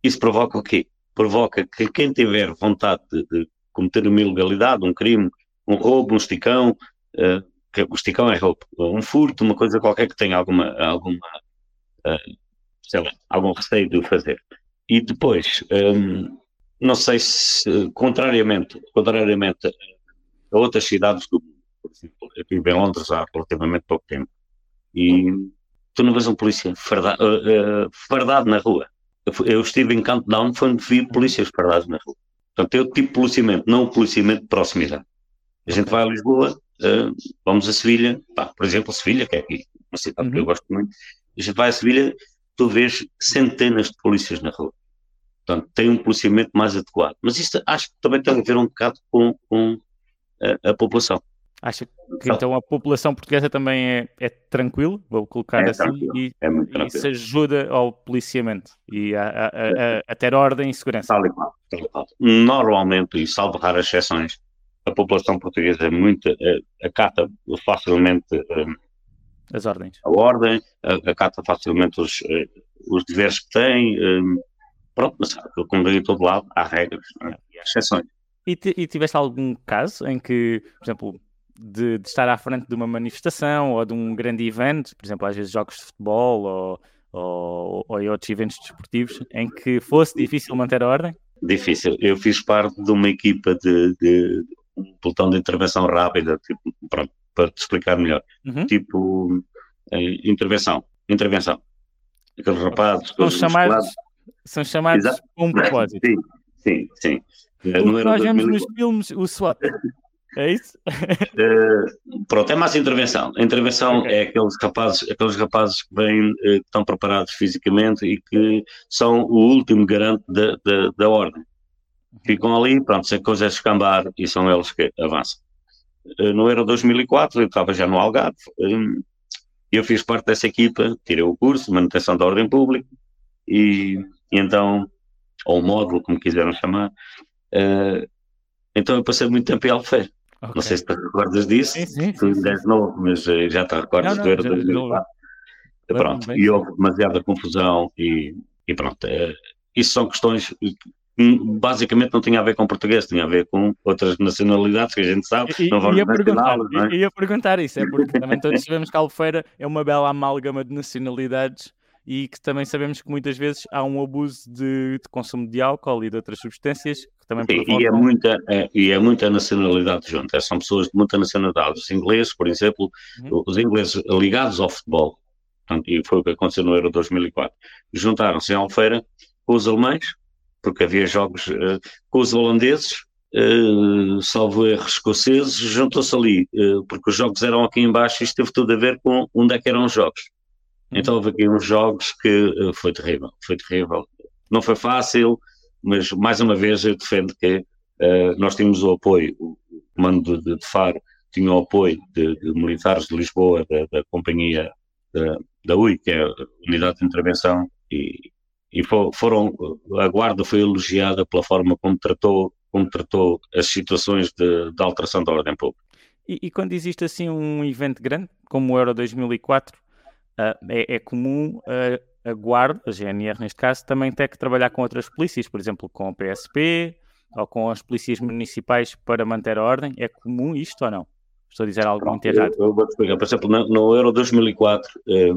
Isso provoca o quê? Provoca que quem tiver vontade de, de cometer uma ilegalidade, um crime, um roubo, um esticão, eh, que o esticão é roubo, um furto, uma coisa qualquer que tenha alguma, alguma eh, sei lá, algum receio de fazer. E depois, hum, não sei se, contrariamente, contrariamente a outras cidades do mundo, por exemplo, eu estive em Londres há relativamente pouco tempo, e tu não vês um polícia farda- eh, eh, fardado na rua. Eu estive em Countdown, foi onde vi polícias fardados na rua. Portanto, é o tipo de policiamento, não o policiamento de proximidade. A gente vai a Lisboa, eh, vamos a Sevilha, pá, por exemplo, Sevilha, que é aqui, uma cidade que eu Uhum. gosto muito, a gente vai a Sevilha, tu vês centenas de polícias na rua. Portanto, tem um policiamento mais adequado. Mas isto acho que também tem a ver um bocado com, com a, a população. Acha que então a população portuguesa também é, é tranquilo, vou colocar É assim, e, É e ajuda ao policiamento e a, a- a- a- ter ordem e segurança. Tal e qual. Normalmente, e salvo raras exceções, a população portuguesa é muito, eh, acata facilmente eh, As ordens. a ordem, acata facilmente os, eh, os deveres que tem. pronto, mas como em todo lado, há regras não é? e há exceções. E, e tiveste algum caso em que, por exemplo, de, de estar à frente de uma manifestação ou de um grande evento, por exemplo, às vezes jogos de futebol ou, ou, ou outros eventos desportivos, em que fosse difícil manter a ordem? Difícil. Eu fiz parte de uma equipa de, de um pelotão de intervenção rápida, tipo, pronto, para te explicar melhor. Uhum. Tipo, eh, intervenção. Intervenção. Aqueles rapazes. São chamados, são chamados Exato. um propósito. Sim, sim, sim. O que nós vemos 2004. nos filmes, o SWAT. É isso? Eh, pronto, é mais intervenção. A intervenção Ok. é aqueles rapazes, aqueles rapazes que vêm, eh, que estão preparados fisicamente e que são o último garante da, da, da ordem. Ficam ali, pronto, se a coisa é escambar e são eles que avançam. Eh, No Euro 2004, eu estava já no Algarve, eh, eu fiz parte dessa equipa, tirei o curso de manutenção da ordem pública e, e então, ou módulo, como quiseram chamar, eh, então eu passei muito tempo em Albufeira. Ok. Não sei se te recordas disso. Sim, sim, Tu ainda és novo, mas eh, já te recordas Não, já- 2004. já- Pronto, e houve demasiada confusão e, e pronto. eh, isso são questões que hum, basicamente não tinha a ver com português, tinha a ver com outras nacionalidades que a gente sabe. I- não vamos ia, perguntar, não é? ia perguntar isso, é porque também todos sabemos que a Albufeira é uma bela amálgama de nacionalidades e que também sabemos que muitas vezes há um abuso de, de consumo de álcool e de outras substâncias que também provocam... e, é muita, é, e é muita nacionalidade junto. São pessoas de muita nacionalidade. Os ingleses, por exemplo, Uhum. os ingleses ligados ao futebol, portanto, e foi o que aconteceu no Euro 2004, juntaram-se em Alfeira com os alemães, porque havia jogos eh, com os holandeses, eh, salvo erros escoceses, juntou-se ali, eh, porque os jogos eram aqui embaixo e isto teve tudo a ver com onde é que eram os jogos. Uhum. Então houve aqui uns jogos que eh, foi terrível, foi terrível. Não foi fácil, mas mais uma vez eu defendo que eh, nós tínhamos o apoio, o comando de, de Faro tinha o apoio de, de militares de Lisboa, da, da companhia da, da UI, que é a Unidade de Intervenção, e, e fo- foram, a Guarda foi elogiada pela forma como tratou, como tratou as situações de, de alteração da ordem pública. E, e quando existe assim um evento grande, como o Euro 2004, ah, é, é comum ah, a Guarda, a GNR neste caso, também ter que trabalhar com outras polícias, por exemplo, com a PSP ou com as polícias municipais para manter a ordem. É comum isto ou não? Estou a dizer algo muito errado. eu vou-te explicar. Por exemplo, no, no Euro 2004, eh,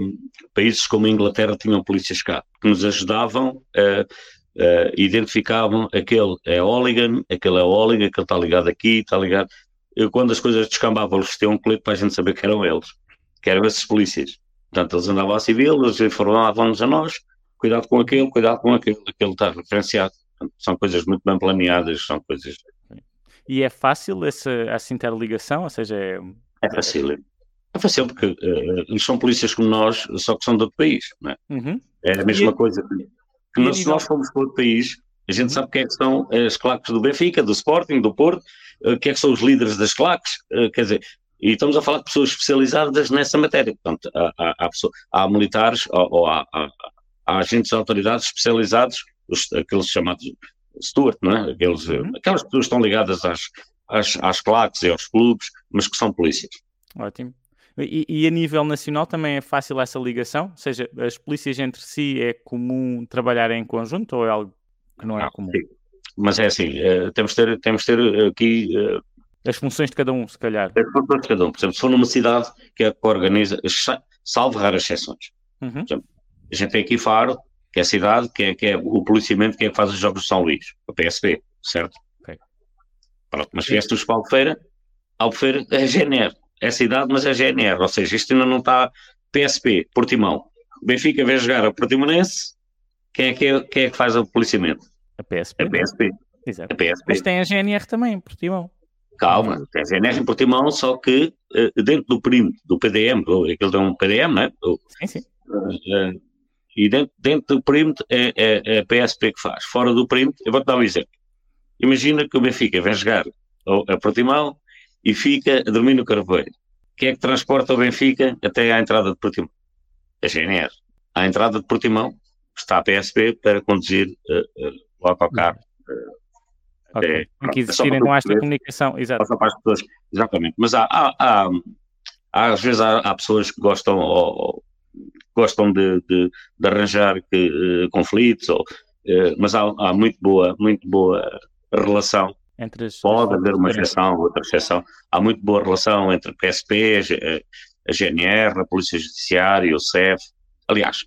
países como a Inglaterra tinham polícias cá, que nos ajudavam a, a identificavam aquele é hooligan, aquele é hooligan, aquele está ligado aqui, está ligado. Eu, quando as coisas descambavam, eles tinham um colete para a gente saber que eram eles, que eram esses polícias. Portanto, eles andavam a civil, eles informavam-nos a nós, cuidado com aquele, cuidado com aquele, aquele está referenciado. Portanto, são coisas muito bem planeadas, são coisas. E é fácil essa, essa interligação? Ou seja, é... É fácil. É fácil porque eh, eles são polícias como nós, só que são de outro país. Não é? Uhum. É a mesma E- coisa. que- nós, se nós formos para outro país, a gente sabe quem é que são as claques do Benfica, do Sporting, do Porto, uh, quem é que são os líderes das claques, uh, quer dizer, e estamos a falar de pessoas especializadas nessa matéria. Portanto, há, há, há, há militares ou, ou há, agentes de autoridades especializados, os, aqueles chamados Stuart, não é? Aqueles, uhum. Aquelas pessoas que estão ligadas às, às, às claques e aos clubes, mas que são polícias. Ótimo. E, e, a nível nacional também é fácil essa ligação? Ou seja, as polícias entre si é comum trabalhar em conjunto ou é algo que não é ah, comum? Sim. Mas é assim, uh, temos, de ter, temos de ter aqui. As funções de cada um, se calhar. As funções de cada um. Por exemplo, se for numa cidade que é que organiza, salvo raras exceções. Uhum. Por exemplo, a gente tem aqui Faro, que é a cidade, que é, que é o policiamento que é que faz os Jogos de São Luís, a PSP, certo? Okay. Pronto, mas se vieste do Albufeira, Albufeira é GNR, é cidade, mas é GNR, ou seja, isto ainda não está PSP, Portimão. Benfica vem jogar a Portimonense, quem é que, é, quem é que faz o policiamento? A PSP. A PSP. Exato. A PSP. Mas tem a GNR também, Portimão. Calma, tem a GNR em Portimão, só que uh, dentro do perímetro do PDM, aquele tem um PDM, não é? Sim, sim. Uh, e dentro, dentro do perímetro é, é, é, a PSP que faz. Fora do perímetro, eu vou-te dar um exemplo. Imagina que o Benfica vem jogar a Portimão e fica a dormir no Carvoeiro. Quem é que transporta o Benfica até à entrada de Portimão? A GNR. À entrada de Portimão está a PSP para conduzir uh, uh, o autocarro. Uh, okay. Tem que existir não há esta comunicação, exato. Para as pessoas, exatamente. Mas há, há, há, há às vezes há, pessoas que gostam ou, gostam de, de, de arranjar que, uh, conflitos, ou, uh, mas há, há, muito boa, muito boa relação. Entre as, Pode haver uma exceção, outra exceção. Há muito boa relação entre PSP, a, a GNR, a Polícia Judiciária, o CEF. Aliás,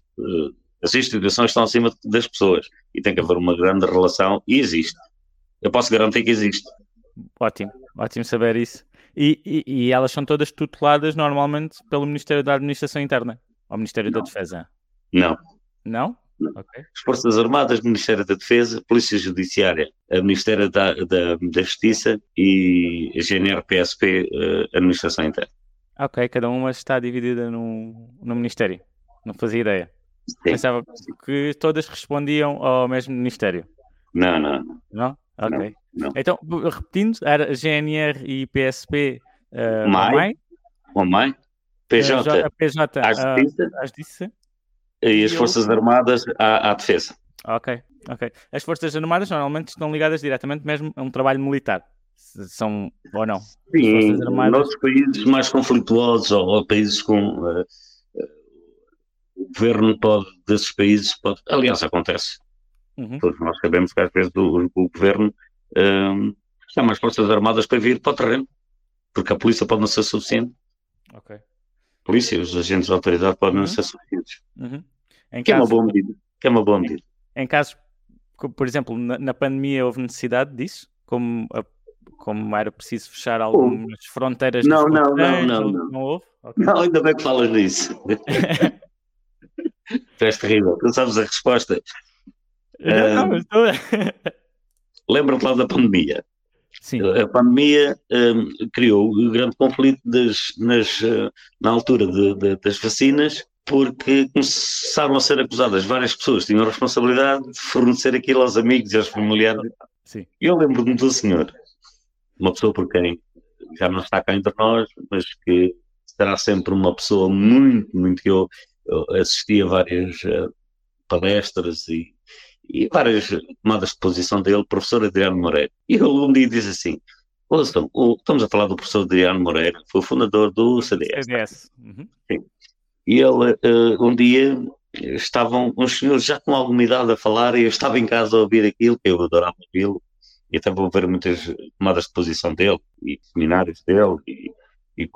as instituições estão acima das pessoas e tem que haver uma grande relação e existe. Eu posso garantir que existe. Ótimo, ótimo saber isso. E, e, e, elas são todas tuteladas normalmente pelo Ministério da Administração Interna. Ao Ministério não. da Defesa? Não. Não? Okay. As Forças Armadas, Ministério da Defesa, Polícia Judiciária, a Ministério da, da, da Justiça e a GNR-PSP, uh, eh, Administração Interna. Ok, cada uma está dividida no, no Ministério. Não fazia ideia. Sim. Pensava que todas respondiam ao mesmo Ministério. Não, não. Não? Ok. Não, não. Então, repetindo, era GNR e PSP uh, MAI, MAI, PJ, PJ à justiça, à justiça e as Forças Armadas à, à, defesa. Ok, ok. As Forças Armadas normalmente estão ligadas diretamente mesmo a um trabalho militar. São ou não? Sim, armadas... noutros países mais conflituosos ou, ou países com uh, o governo pode, desses países pode, aliás acontece. Uhum. Todos nós sabemos que às vezes o, o governo uh, chama as Forças Armadas para vir para o terreno, porque a polícia pode não ser suficiente. Ok polícia, os agentes de autoridade podem uhum. ser suficientes. Uhum. que caso, é uma boa medida. Que é uma boa medida. Em, em caso, por exemplo, na, na, pandemia houve necessidade disso? Como, a, como era preciso fechar algumas oh. fronteiras? Não, não, não, não, não. Não houve? Okay. Não, ainda bem que falas nisso. tu és terrível, tu sabes a resposta. Uh, estou... Lembra-te lá da pandemia. Sim. A pandemia um, criou um grande conflito das, nas, uh, na altura de, de, das vacinas, porque começaram a ser acusadas várias pessoas tinham responsabilidade de fornecer aquilo aos amigos e aos familiares. Sim. Eu lembro-me do senhor, uma pessoa por quem já não está cá entre nós, mas que será sempre uma pessoa muito, muito eu, eu assisti a várias uh, palestras e e várias tomadas de posição dele, professor Adriano Moreira. E ele um dia diz assim: Ouçam, estamos a falar do professor Adriano Moreira, que foi o fundador do CDS. CDS. Uhum. E ele, uh, um dia, estavam uns senhores já com alguma idade a falar, e eu estava em casa a ouvir aquilo, que eu adorava ouvi-lo, e até vou ver muitas tomadas de posição dele, e seminários dele, e, e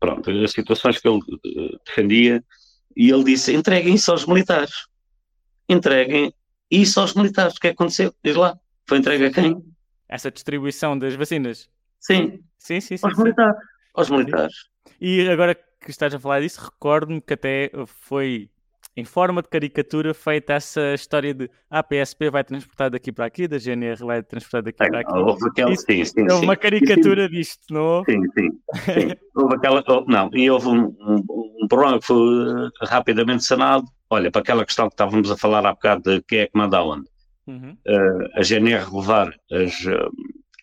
pronto, as situações que ele uh, defendia, e ele disse: entreguem isso aos militares. Entreguem isso aos militares. O que é aconteceu? Diz lá. Foi entregue a quem? Essa distribuição das vacinas. Sim. Sim, sim, sim. Aos sim. militares. Aos militares. E agora que estás a falar disso, recordo-me que até foi em forma de caricatura feita essa história de a ah, PSP vai transportar daqui para aqui, da GNR vai transportar daqui é, para aqui. Houve aquela, Isso, sim, sim, houve uma caricatura sim, disto, não houve? Sim, sim. sim. houve aquela, não, e houve um, um, um, problema que foi rapidamente sanado, olha, para aquela questão que estávamos a falar há bocado de quem é que manda onde, Uhum. uh, a GNR levar as, uh,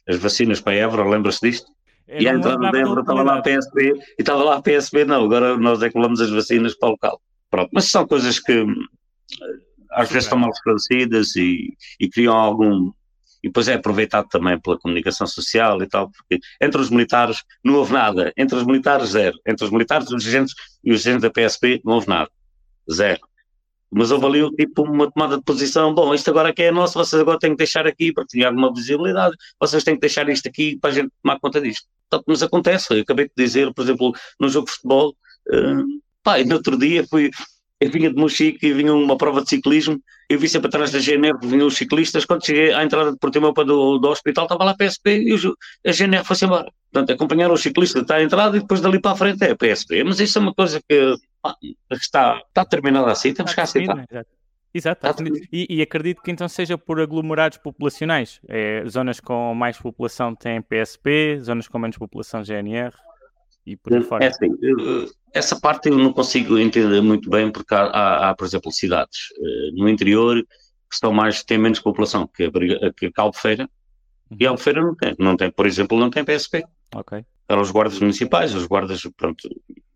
as vacinas para a Évora, lembra-se disto? Eu E a entrada da Évora estava lá a. PSP e estava lá a PSP, não, agora nós é que levamos as vacinas para o local. Pronto, mas são coisas que às vezes estão mal esclarecidas e, e criam algum. E depois é aproveitado também pela comunicação social e tal, porque entre os militares não houve nada, entre os militares zero, entre os militares os agentes e os agentes da PSP não houve nada, zero. Mas houve ali tipo uma tomada de posição, bom, isto agora que é nosso, vocês agora têm que deixar aqui para ter alguma visibilidade, vocês têm que deixar isto aqui para a gente tomar conta disto. Portanto, mas acontece, eu acabei de dizer, por exemplo, num jogo de futebol, uh, pá, e no outro dia fui, eu vinha de Mochique e vinha uma prova de ciclismo, eu vi sempre atrás da GNR, vinham os ciclistas, quando cheguei à entrada de Portimão para do, do hospital, estava lá a PSP e o, a GNR foi-se embora. Portanto, acompanharam os ciclistas até à entrada e depois dali para a frente é a PSP. Mas isso é uma coisa que pá, está, está terminada assim, temos que aceitar. definido, exato. Exato, e, e acredito que então seja por aglomerados populacionais. É, zonas com mais população têm PSP, zonas com menos população GNR e por aí fora. É assim, essa parte eu não consigo entender muito bem porque há, há- há, por exemplo, cidades eh, no interior que estão mais, têm menos população que que Albufeira e Albufeira não tem, não tem, por exemplo, não tem PSP. Ok. Eram os guardas municipais, os guardas, pronto,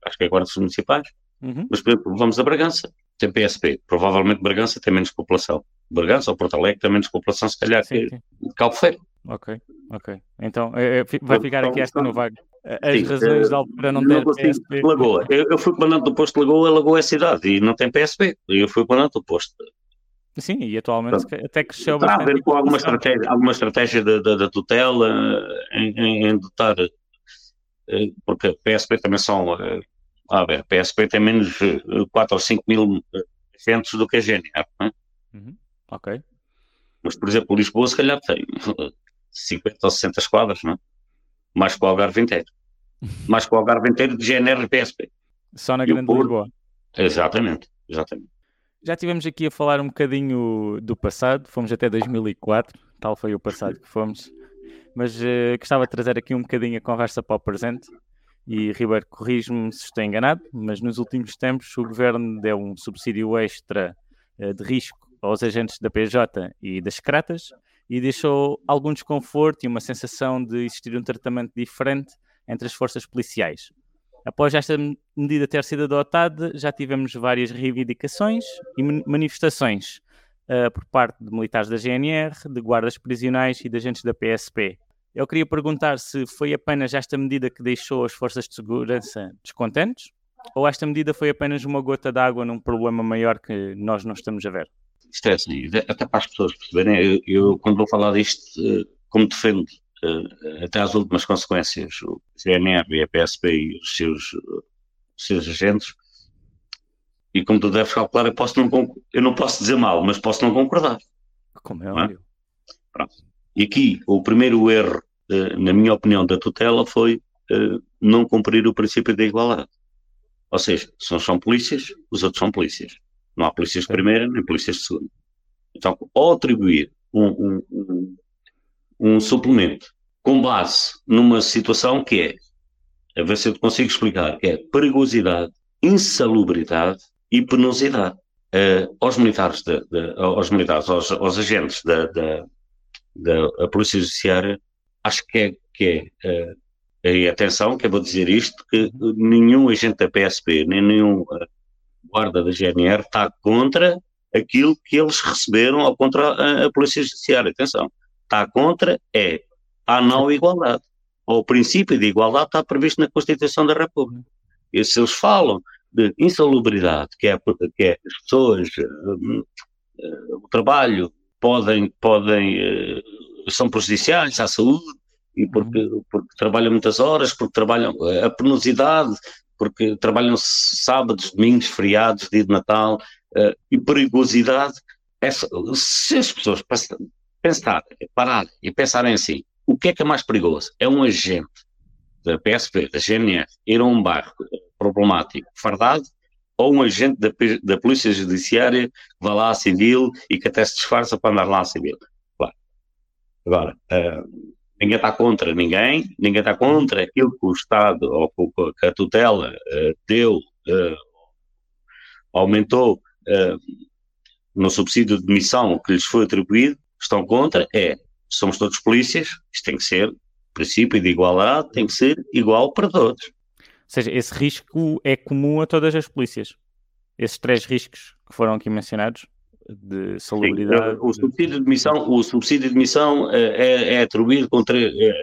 acho que é guardas municipais, Uhum. mas por exemplo, vamos a Bragança, tem PSP, provavelmente Bragança tem menos população. Bragança ou Porto Alegre tem menos população, se calhar, Sim, que, sim. Albufeira. Ok, ok. Então é, é, vai ficar aqui esta no vago. As Sim, razões eh, de Alpera não Não ter. PSP. Lagoa. Eu, eu fui comandante do posto de Lagoa, Lagoa é cidade e não tem PSP. Eu fui comandante do posto. Sim, e atualmente ca- até cresceu a bastante. ver com alguma estratégia, alguma estratégia da, da, da tutela eh, em, em, em dotar, eh, porque a PSP também são, a ver, a PSP tem menos 4 ou 5 mil agentes do que a GNR, não é? Uhum. Ok. mas por exemplo Lisboa se calhar tem 50 ou 60 esquadras, não é? Mais que o Algarve inteiro. Mais que o Algarve inteiro de GNR e PSP. Só na E Grande? Lisboa. Exatamente, exatamente. Já tivemos aqui a falar um bocadinho do passado, fomos até 2004, tal foi o passado que fomos, mas eh, gostava de trazer aqui um bocadinho a conversa para o presente. E Ribeiro, corrige-me se estou enganado, mas nos últimos tempos o governo deu um subsídio extra eh, de risco aos agentes da PJ e das Cratas e deixou algum desconforto e uma sensação de existir um tratamento diferente entre as forças policiais. Após esta me- medida ter sido adotada, já tivemos várias reivindicações e man- manifestações eh, por parte de militares da GNR, de guardas prisionais e de agentes da PSP. Eu queria perguntar se foi apenas esta medida que deixou as forças de segurança descontentes ou esta medida foi apenas uma gota d'água num problema maior que nós não estamos a ver. Isto é assim, até para as pessoas perceberem, eu, eu, quando vou falar disto, eh, como defendo eh, até às últimas consequências o GNR e a PSP e os seus, os seus agentes, e como tu deves calcular, eu, posso não, eu não posso dizer mal, mas posso não concordar. Como é é? óbvio. E aqui, o primeiro erro, eh, na minha opinião, da tutela foi não cumprir o princípio da igualdade. Ou seja, se uns são polícias, os outros são polícias. Não há polícias de primeira nem polícias de segunda. Então, ao atribuir um, um, um, suplemento com base numa situação que é, a ver se eu te consigo explicar, que é perigosidade, insalubridade e penosidade. Eh, aos militares, da- da- aos, militares aos, aos agentes da, da, Polícia Judiciária, acho que é, que é eh, e atenção, que eu vou dizer isto, que nenhum agente da PSP, nem nenhum eh, guarda da GNR está contra aquilo que eles receberam ou contra a, a Polícia Judiciária. Atenção, está contra é a não igualdade. Ou o princípio de igualdade está previsto na Constituição da República. E se eles falam de insalubridade, que é, que é as pessoas, eh, eh, o trabalho, podem, podem, eh, são prejudiciais à saúde, e porque, porque trabalham muitas horas, porque trabalham a penosidade, porque trabalham sábados, domingos, feriados, dia de Natal, eh, e perigosidade. Essa, se as pessoas pensarem, pararem e pensarem assim, o que é que é mais perigoso? É um agente da PSP, da GNR, ir a um bairro problemático, fardado, ou um agente da, da Polícia Judiciária que vai lá a civil e que até se disfarça para andar lá a civil. Claro. Agora, eh, ninguém está contra ninguém, ninguém está contra aquilo que o Estado ou que a tutela eh, deu, eh, aumentou uh, no subsídio de missão que lhes foi atribuído, estão contra é, somos todos polícias, isto tem que ser, princípio de igualdade, tem que ser igual para todos. Ou seja, esse risco é comum a todas as polícias. Esses três riscos que foram aqui mencionados, de salubridade. Sim, o subsídio de missão, o subsídio de é, é atribuído com três, é,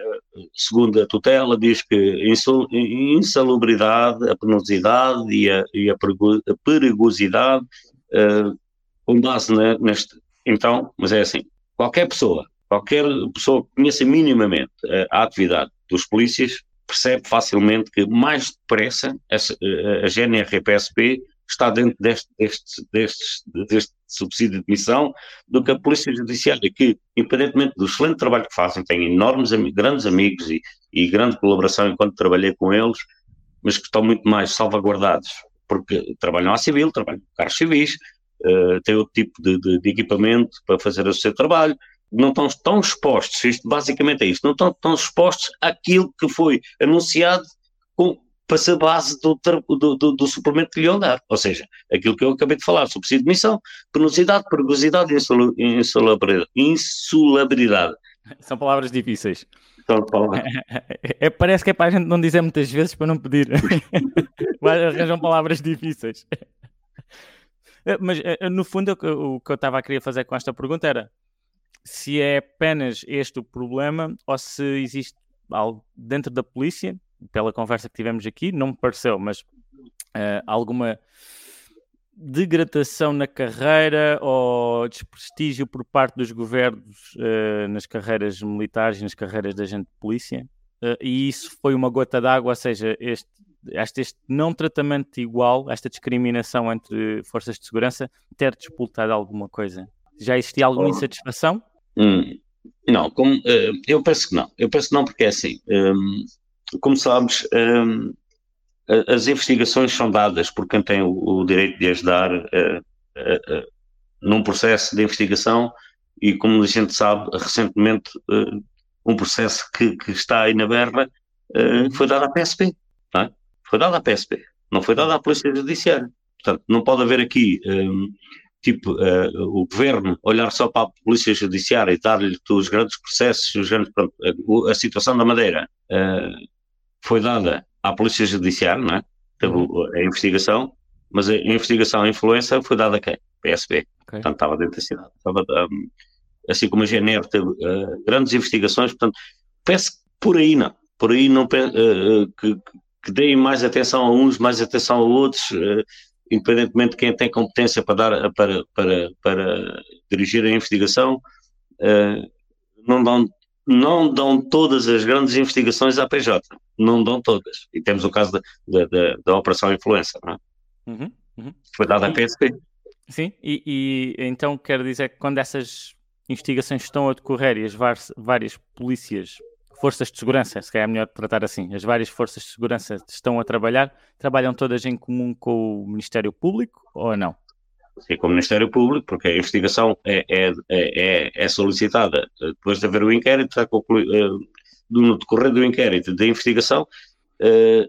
segundo a tutela, diz que insalubridade, a penosidade e a, e a perigosidade, uh, com base na, neste. Então, mas é assim: qualquer pessoa, qualquer pessoa que conheça minimamente a, a atividade dos polícias, percebe facilmente que mais depressa a, a GNR-PSP está dentro deste, deste, deste, deste subsídio de missão do que a Polícia Judiciária, que, independentemente do excelente trabalho que fazem, têm enormes, grandes amigos e, e grande colaboração enquanto trabalhei com eles, mas que estão muito mais salvaguardados, porque trabalham à civil, trabalham com carros civis, uh, têm outro tipo de, de, de, equipamento para fazer o seu trabalho, não estão tão expostos, isto basicamente é isto, não estão tão expostos àquilo que foi anunciado com, para ser base do, do, do, do, suplemento que lhe iam dar. Ou seja, aquilo que eu acabei de falar, subsídio de missão, penosidade, perigosidade e insulabilidade. insulabilidade. São palavras difíceis. São palavras. É, parece que é para a gente não dizer muitas vezes para não pedir. Mas arranjam palavras difíceis. Mas, é, no fundo, o que eu estava a querer fazer com esta pergunta era se é apenas este o problema ou se existe algo dentro da polícia pela conversa que tivemos aqui, não me pareceu, mas uh, alguma degradação na carreira ou desprestígio por parte dos governos uh, nas carreiras militares e nas carreiras da gente de polícia. Uh, e isso foi uma gota d'água, ou seja, este, este, este, não tratamento igual, esta discriminação entre forças de segurança, ter disputado alguma coisa. Já existia alguma insatisfação? Hum, não, como, eu penso que não. Eu penso que não, porque é assim. Um, como sabes, um, as investigações são dadas por quem tem o, direito de as dar uh, uh, uh, num processo de investigação e, como a gente sabe, recentemente um processo que, que, está aí na berra foi dado à PSP, é? Foi dado à PSP, não foi dado à Polícia Judiciária. Portanto, não pode haver aqui um, tipo, uh, o governo olhar só para a polícia judiciária e dar-lhe os grandes processos, os grandes, a, a, situação da Madeira uh, foi dada à Polícia Judiciária, não é? Teve uhum. a investigação, mas a investigação a influência foi dada a quem? PSB. Okay. Portanto, estava dentro da cidade. Estava, um, assim como a GNR teve uh, grandes investigações, portanto, peço que por aí não. Por aí não uh, que, que deem mais atenção a uns, mais atenção a outros, uh, independentemente de quem tem competência para dar para, para, para dirigir a investigação, não dão não dão todas as grandes investigações à PJ, não dão todas. E temos o caso da, da, da, da Operação Influenza, não é? Uhum, uhum. Foi dada à PSP. Sim, e, e, então quer dizer que quando essas investigações estão a decorrer e as várias polícias, forças de segurança, se calhar é melhor tratar assim, as várias forças de segurança estão a trabalhar, trabalham todas em comum com o Ministério Público ou não? Com o Ministério Público, porque a investigação é, é, é, é solicitada depois de haver o inquérito, está concluído, no decorrer do inquérito da investigação,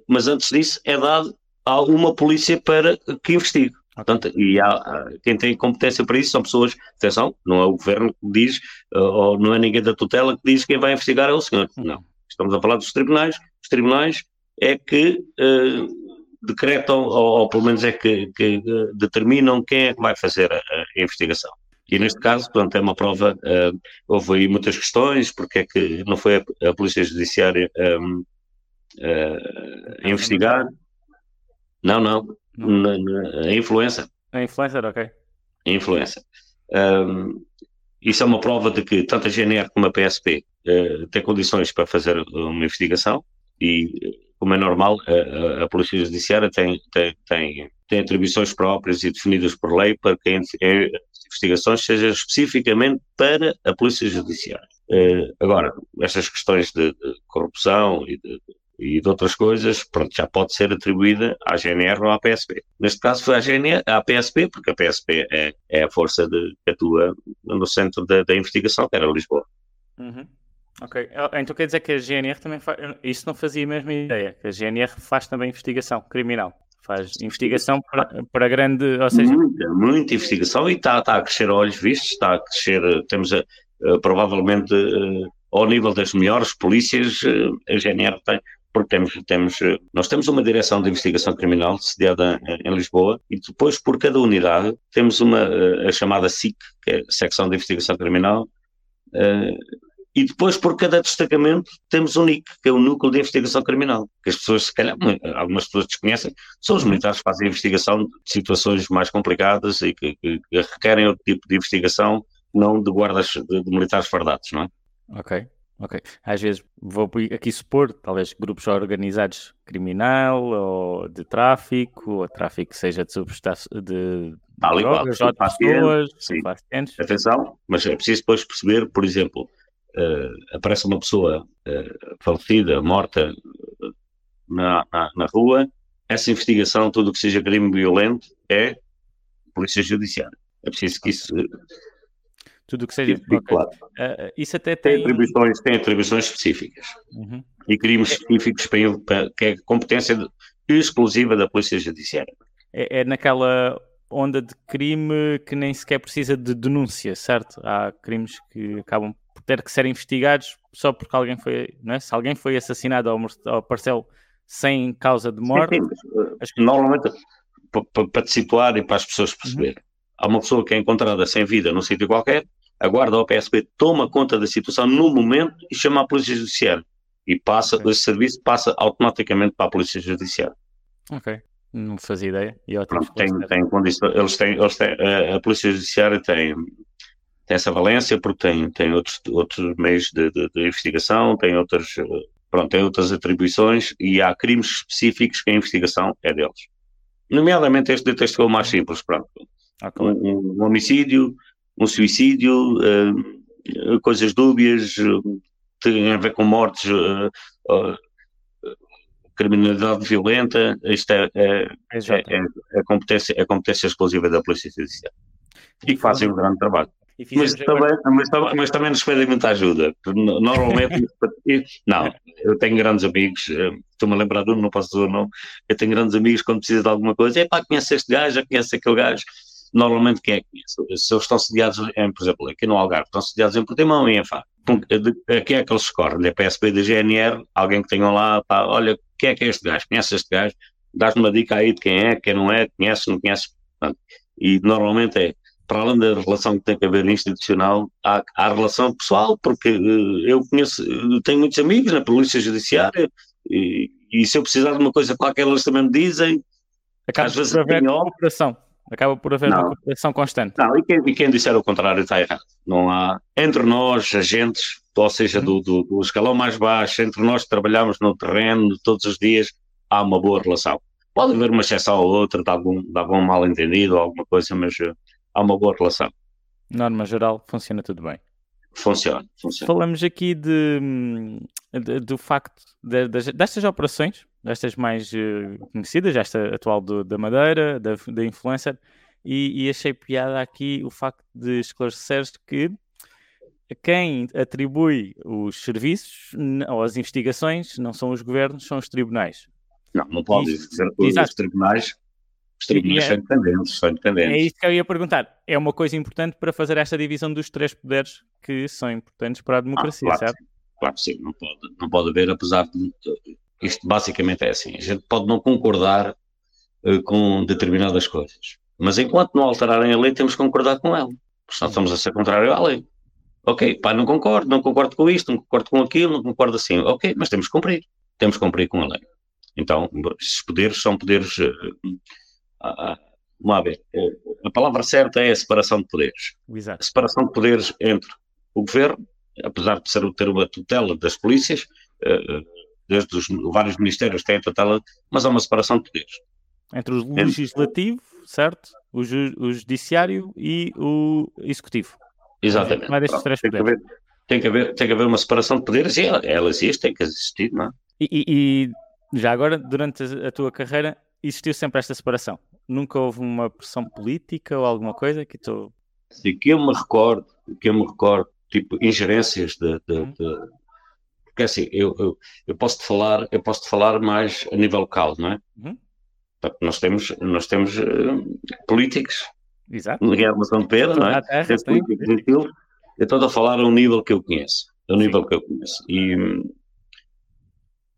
mas antes disso é dado a uma polícia para que investigue. Portanto, e há, quem tem competência para isso são pessoas, atenção, não é o governo que diz, ou não é ninguém da tutela que diz que quem vai investigar é o senhor. Não. Estamos a falar dos tribunais. Os tribunais é que uh, decretam, ou, ou, pelo menos é que, que, determinam quem é que vai fazer a, a investigação. E neste caso, portanto, é uma prova, uh, houve aí muitas questões, porque é que não foi a, a Polícia Judiciária um, uh, a investigar. Não, não, na, na, a influência. A influência, ok. A influência. Um, isso é uma prova de que tanto a GNR como a PSP uh, eh, têm condições para fazer uma investigação e como é normal, a, a Polícia Judiciária tem, tem, tem, tem, atribuições próprias e definidas por lei para que as investigações sejam especificamente para a Polícia Judiciária. Uh, agora, estas questões de, de corrupção e de, e de outras coisas, pronto, já pode ser atribuída à GNR ou à PSP. Neste caso foi à GNR, à PSP, porque a PSP é, é a força de, que atua no centro da, da investigação, que era Lisboa. Uhum. Ok, eh, então quer dizer que a GNR também faz. Isso não fazia a mesma ideia, que a GNR faz também investigação criminal. faz investigação para, para grande, ou seja... Muita, muita investigação e está, está a crescer a olhos vistos, está a crescer, eh, temos a, a, provavelmente a, ao nível das melhores polícias, a GNR tem, porque temos, temos, nós temos uma direção de investigação criminal sediada em Lisboa e depois por cada unidade temos uma, a chamada SIC, que é a Secção de Investigação Criminal, e depois, por cada destacamento, temos o NIC, que é o Núcleo de Investigação Criminal, que as pessoas, se calhar, algumas pessoas desconhecem, são os militares que fazem a investigação de situações mais complicadas e que, que, que requerem outro tipo de investigação, não de guardas de, de militares fardados, não é? Ok. Ok. Às vezes vou aqui supor, talvez grupos organizados criminal ou de tráfico, ou tráfico seja de substâncias de Tal drogas ou de pessoas, sim. Atenção, mas é preciso depois perceber, por exemplo, uh, aparece uma pessoa uh, falecida, morta na, na, na, rua, essa investigação, tudo o que seja crime violento, é polícia judiciária. É preciso que isso. Tudo o que seja. okay. claro. Uh, isso até tem. Tem atribuições, tem atribuições específicas. Uhum. E crimes específicos para, para, que é competência exclusiva da Polícia Judiciária. É, é naquela onda de crime que nem sequer precisa de denúncia, certo? Há crimes que acabam ter que ser investigados só porque alguém foi, é? Se alguém foi assassinado ou, ou apareceu sem causa de morte. Sim, sim. Que... Normalmente, para te situar e para as pessoas perceberem, uhum. há uma pessoa que é encontrada sem vida num sítio qualquer, a guarda ou PSP toma conta da situação no momento e chama a Polícia Judiciária. E passa, okay. esse serviço passa automaticamente para a Polícia Judiciária. Ok. Não fazia ideia. E ótimo. Pronto, tem, tem eles têm, eles têm, a, a Polícia Judiciária tem tem essa valência porque tem, tem outros, outros meios de, de, de investigação, tem outras, pronto, tem outras atribuições e há crimes específicos que a investigação é deles. Nomeadamente este é o mais simples, pronto. Ah, claro. um, um, homicídio, um suicídio, uh, coisas dúbias, uh, tem a ver com mortes, uh, criminalidade violenta, isto é, é, é, é, é, competência, é competência exclusiva da Polícia Judiciária. E que fazem um grande trabalho. Mas também, mas, mas, também nos pedem muita ajuda. Normalmente, não, eu tenho grandes amigos, eh, estou-me a lembrar de um, não posso dizer o nome, eu tenho grandes amigos quando precisa de alguma coisa, é pá, conhece este gajo, já conhece aquele gajo. Normalmente quem é que conhece? Se eles estão sediados, em, por exemplo, aqui no Algarve, estão sediados em Portimão e em Fá. Quem é que eles escorrem? Da PSP, da GNR, alguém que tenham lá, pá, olha, quem é que é este gajo? Conhece este gajo? Dás-me uma dica aí de quem é, quem não é, conhece, não conhece. E normalmente é para além da relação que tem que haver institucional, há, há a relação pessoal, porque uh, eu conheço, tenho muitos amigos na Polícia Judiciária e, e, se eu precisar de uma coisa qualquer, eles também me dizem. Acaba às vezes por haver cooperação. Acaba por haver não, uma cooperação constante. Não, e quem, e quem, disser o contrário está errado. Não há, entre nós, agentes, ou seja, do, do, do escalão mais baixo, entre nós que trabalhamos no terreno todos os dias, há uma boa relação. Pode haver uma exceção ou outra de algum, de algum mal entendido ou alguma coisa, mas eh, há uma boa relação. Norma geral, funciona tudo bem. Funciona, funciona. Falamos aqui de, de do facto de, de, destas operações, destas mais uh, conhecidas, esta atual do, da Madeira, da, da influencer, e, e, achei piada aqui o facto de esclareceres que quem atribui os serviços ou as investigações não são os governos, são os tribunais. Não, não pode ser os tribunais os tribunais é, são independentes, são independentes. É isso que eu ia perguntar. É uma coisa importante para fazer esta divisão dos três poderes que são importantes para a democracia, ah, claro certo? Claro que sim, não pode, não pode haver, apesar de. Isto basicamente é assim: a gente pode não concordar uh, com determinadas coisas, mas enquanto não alterarem a lei, temos que concordar com ela. Porque senão estamos a ser contrário à lei. Ok, pá, não concordo, não concordo com isto, não concordo com aquilo, não concordo assim. Ok, mas temos que cumprir. Temos que cumprir com a lei. Então, esses poderes são poderes. Uh, vamos ver, eh, a palavra certa é a separação de poderes. Exato. A separação de poderes entre o governo, apesar de ser, ter uma tutela das polícias, eh, eh, desde os vários ministérios têm a tutela, mas há uma separação de poderes. Entre o legislativo, certo? O, ju o, judiciário e o executivo. Exatamente. Tem, que haver, tem, que haver, tem que haver uma separação de poderes e ela, ela existe, tem que existir, não é? E, e, e já agora, durante a tua carreira, existiu sempre esta separação. Nunca houve uma pressão política ou alguma coisa que tu. Sim, que eu me recordo, que eu me recordo, tipo, ingerências de. de, uhum. de... Porque assim, eu, eu, eu posso te falar, eu posso te falar mais a nível local, não é? Uhum. Nós temos, nós temos uh, políticos, Exato. Guilherme de Pedro, não é? Terra, eu estou a falar a um nível que eu conheço, a um nível que eu conheço. E,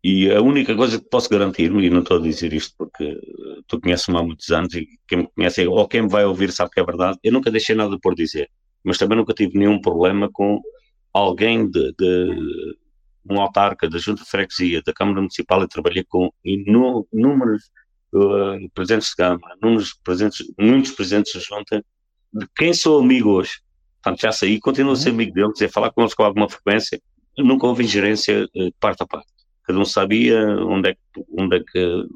e a única coisa que posso garantir-me, e não estou a dizer isto porque tu conheces-me há muitos anos e quem me conhece, ou quem me vai ouvir sabe que é verdade, eu nunca deixei nada por dizer, mas também nunca tive nenhum problema com alguém de, de um autarca da Junta de Freguesia, da Câmara Municipal, e trabalhei com inúmeros uh, presidentes de Câmara, inúmeros presidentes, muitos presidentes da Junta, de quem sou amigo hoje. Portanto, já saí, continuo a ser uhum. amigo deles, a falar com eles com alguma frequência. Nunca houve ingerência uh, parte a parte. Cada um sabia onde é que. Onde é que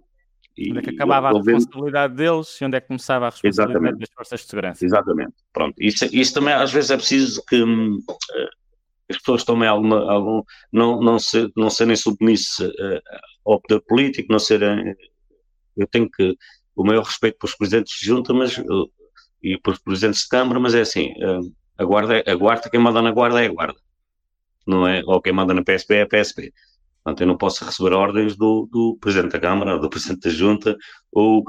e, onde é que acabava a responsabilidade deles e onde é que começava a responsabilidade Exatamente. das forças de segurança. Exatamente. Pronto. Isso, isso também às vezes é preciso que hum, as pessoas tomem alguma, algum, não, não, ser, não serem submissas uh, ao poder político, não serem. Eu tenho que o maior respeito pelos presidentes de junta mas, uh, e pelos presidentes de Câmara, mas é assim: uh, a, guarda, é, a guarda, quem manda na guarda é a guarda, não é? Ou quem manda na PSP é a PSP. Portanto, eu não posso receber ordens do, do presidente da Câmara, do presidente da junta, ou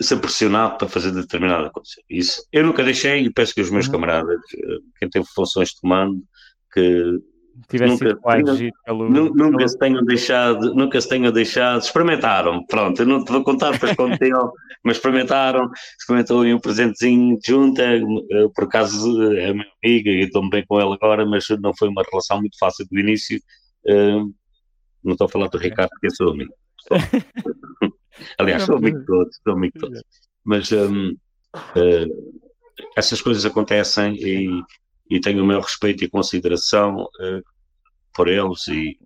ser pressionado para fazer determinada coisa. Isso eu nunca deixei e peço que os meus uhum. camaradas, quem tem funções de comando, que tivesse nunca, sido pelo, nunca, pelo... se tenham deixado, nunca se tenham deixado, experimentaram, pronto, eu não te vou contar depois tenham, mas experimentaram, experimentou um presentezinho de junta, por acaso é minha amiga e estou bem com ela agora, mas não foi uma relação muito fácil do início, uh, não estou a falar do Ricardo porque eu sou amigo. Aliás, sou amigo de todos, sou amigo todos. Mas um, uh, essas coisas acontecem e e tenho o meu respeito e consideração uh, por eles e,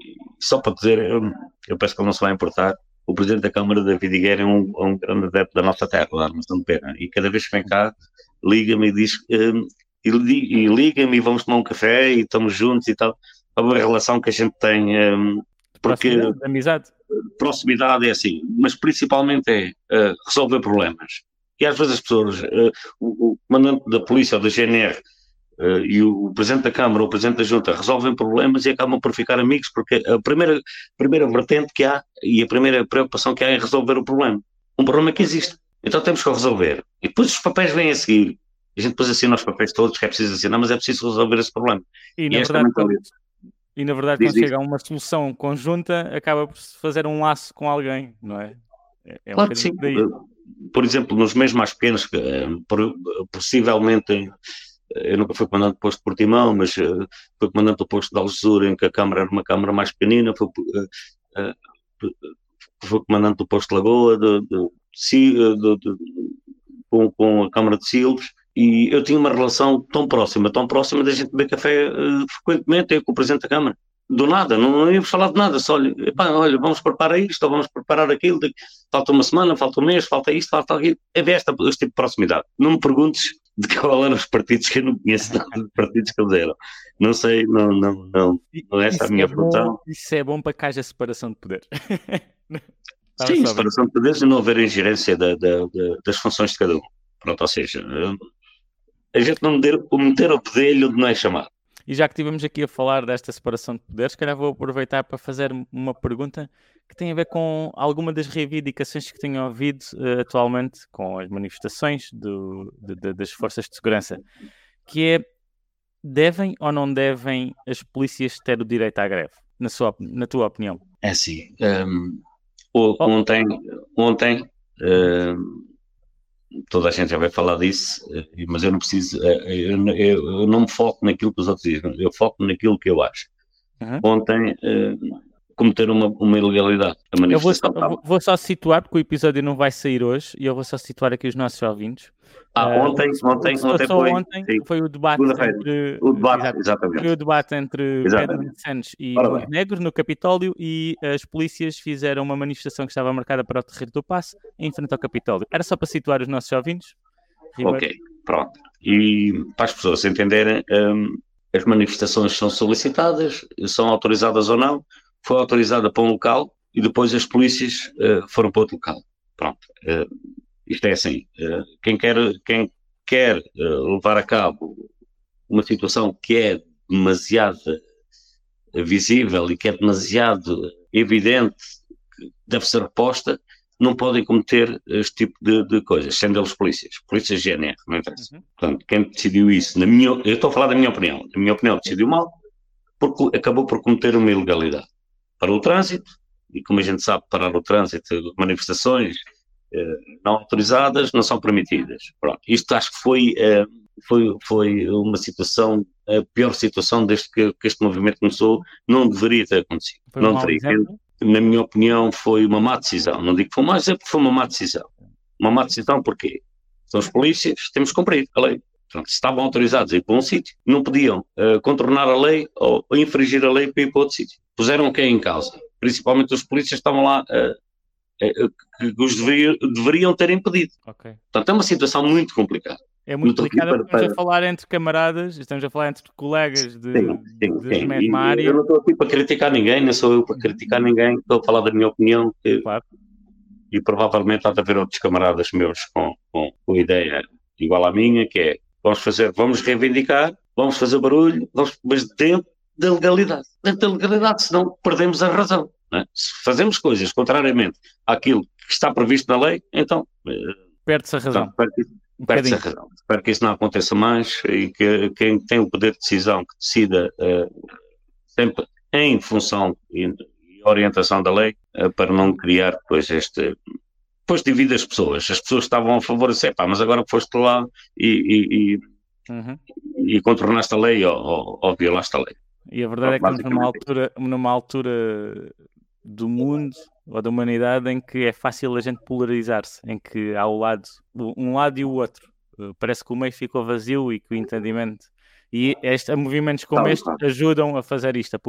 e, só para dizer, eu, eu penso que ele não se vai importar, o Presidente da Câmara, David Higuera, é um, é um grande adepto da nossa terra, lá no de Pena, e cada vez que vem cá, liga-me e diz, um, e, e liga-me e vamos tomar um café e estamos juntos e tal, é uma relação que a gente tem, um, porque... Proximidade, amizade. Proximidade é assim, mas principalmente é uh, resolver problemas. E às vezes as pessoas, uh, o, o comandante da polícia ou da GNR Uh, e o, o, Presidente da Câmara ou o Presidente da Junta resolvem problemas e acabam por ficar amigos, porque a primeira, primeira vertente que há e a primeira preocupação que há é resolver o problema. Um problema que existe. Então temos que o resolver. E depois os papéis vêm a seguir. A gente depois assina os papéis todos que é preciso assinar, mas é preciso resolver esse problema. E, e na verdade, quando, e na verdade, quando chega a uma solução conjunta, acaba por fazer um laço com alguém, não é? É, é claro um que sim. Por exemplo, nos meios mais pequenos, eh, possivelmente eu nunca fui comandante do posto de Portimão, mas uh, fui comandante do posto de Algesura, em que a Câmara era uma Câmara mais pequenina, fui, uh, uh, fui comandante do posto de Lagoa, de, de, de, com, com a Câmara de Silves, e eu tinha uma relação tão próxima, tão próxima da gente beber café frequentemente, eu com o Presidente da Câmara. Do nada, não, não íamos falar de nada, só olha, epá, olha, vamos preparar isto, ou vamos preparar aquilo, falta uma semana, falta um mês, falta isto, falta aquilo. É esta, este tipo de proximidade. Não me perguntes de qual eram os partidos que eu não conheço nada dos partidos que eles eram. Não sei, não, não, não, não é essa a minha é função. Isso é bom para que haja separação de poder. Sim, separação de poderes e não haver ingerência da, da, da, das funções de cada um. Pronto, ou seja, a gente não meter, meter o poder onde não é chamado. E já que estivemos aqui a falar desta separação de poderes, calhar vou aproveitar para fazer uma pergunta que tem a ver com alguma das reivindicações que tenho ouvido uh, atualmente com as manifestações do, de, de, das forças de segurança, que é devem ou não devem as polícias ter o direito à greve, na, sua, na tua opinião? É assim, um, ontem, ontem um, toda a gente já vai falar disso, eh, mas eu não preciso, eh, eu, eu, eu, não me foco naquilo que os outros dizem, eu foco naquilo que eu acho. Uhum. Ontem uh, cometer uma, uma ilegalidade. eu vou só, vou só, situar, porque o episódio não vai sair hoje, e eu vou só situar aqui os nossos ouvintes. Ah, uh, ontem, ontem, ontem foi, ontem foi o debate entre o debate, exatamente. Foi o debate entre Pedro Santos e Montenegro no Capitólio e as polícias fizeram uma manifestação que estava marcada para o Terreiro do Passo em frente ao Capitólio. Era só para situar os nossos ouvintes. Ribeiro. Ok, pronto. E para as pessoas entenderem, um, as manifestações são solicitadas, são autorizadas ou não, foi autorizada para um local e depois as polícias uh, foram para outro local. Pronto. Uh, isto é assim. Uh, quem quer, quem quer levar a cabo uma situação que é demasiado visível e que é demasiado evidente que deve ser reposta, não podem cometer este tipo de, de coisas, sendo eles polícias, polícias GNR, não interessa. Uhum. Portanto, quem decidiu isso, na minha, eu estou a falar da minha opinião, na minha opinião decidiu mal, porque acabou por cometer uma ilegalidade. Para o trânsito, e como a gente sabe, parar o trânsito, manifestações eh, não autorizadas não são permitidas. Pronto, isto acho que foi, eh, foi, foi uma situação, a pior situação desde que, que este movimento começou, não deveria ter acontecido. Foi não teria. Na minha opinião, foi uma má decisão. Não digo que foi uma, é porque foi uma má decisão. Uma má decisão porquê? São os polícias, temos que cumprir a lei. Portanto, estavam autorizados a ir para um sítio, não podiam uh, contornar a lei ou, ou infringir a lei para ir para outro sítio. Puseram quem em causa? Principalmente os polícias estavam lá uh, uh, que os deveriam, deveriam ter impedido. Okay. Portanto, é uma situação muito complicada. É muito complicado, estamos para... a falar entre camaradas, estamos a falar entre colegas de, sim, sim, de sim. mesma área. Eu não estou aqui para criticar ninguém, não sou eu para criticar ninguém, estou a falar da minha opinião que, claro. e provavelmente há de haver outros camaradas meus com, com, com ideia igual à minha, que é vamos fazer, vamos reivindicar, vamos fazer barulho, vamos, mas dentro da legalidade. Dentro da legalidade, senão perdemos a razão. É? Se fazemos coisas contrariamente àquilo que está previsto na lei, então. Perde-se a razão. um perde-se a razão. Espero que isso não aconteça mais e que quem tem o poder de decisão que decida uh, sempre em função e orientação da lei uh, para não criar depois este depois divide as pessoas. As pessoas estavam a favor, assim, pá, mas agora foste lá e, e, e, uhum. e contornaste a lei ou, ou, ou, violaste a lei. E a verdade então, é que numa altura, numa altura do mundo ou da humanidade em que é fácil a gente polarizar-se, em que há o lado, um lado e o outro. Uh, parece que o meio ficou vazio e que o entendimento e este, movimentos como este ajudam a fazer isto, a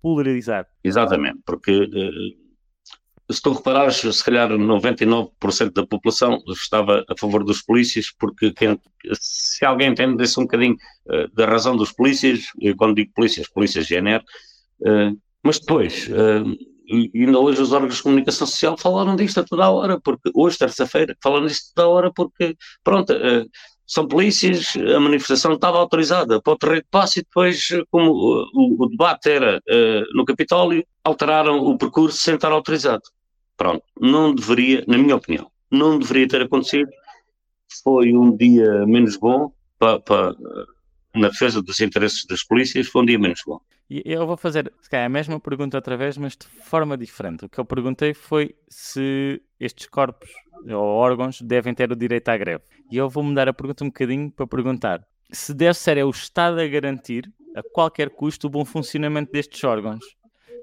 polarizar. Exatamente, porque uh, se tu reparares, se calhar 99% da população estava a favor dos polícias, porque quem, se alguém entendesse um bocadinho uh, da razão dos polícias, eu quando digo polícias, polícias GNR, uh, mas depois, uh, ainda hoje os órgãos de comunicação social falaram disto a toda a hora, porque hoje, terça-feira, falam disto toda a hora, porque, pronto, são polícias, a manifestação estava autorizada para o terreno de passe e depois, como o, o debate era no Capitólio, alteraram o percurso sem estar autorizado. Pronto, não deveria, na minha opinião, não deveria ter acontecido. Foi um dia menos bom para, para, na defesa dos interesses das polícias, foi um dia menos bom. E eu vou fazer calhar, a mesma pergunta outra vez, mas de forma diferente. O que eu perguntei foi se estes corpos ou órgãos devem ter o direito à greve. E eu vou mudar a pergunta um bocadinho para perguntar se deve ser é o Estado a garantir, a qualquer custo, o bom funcionamento destes órgãos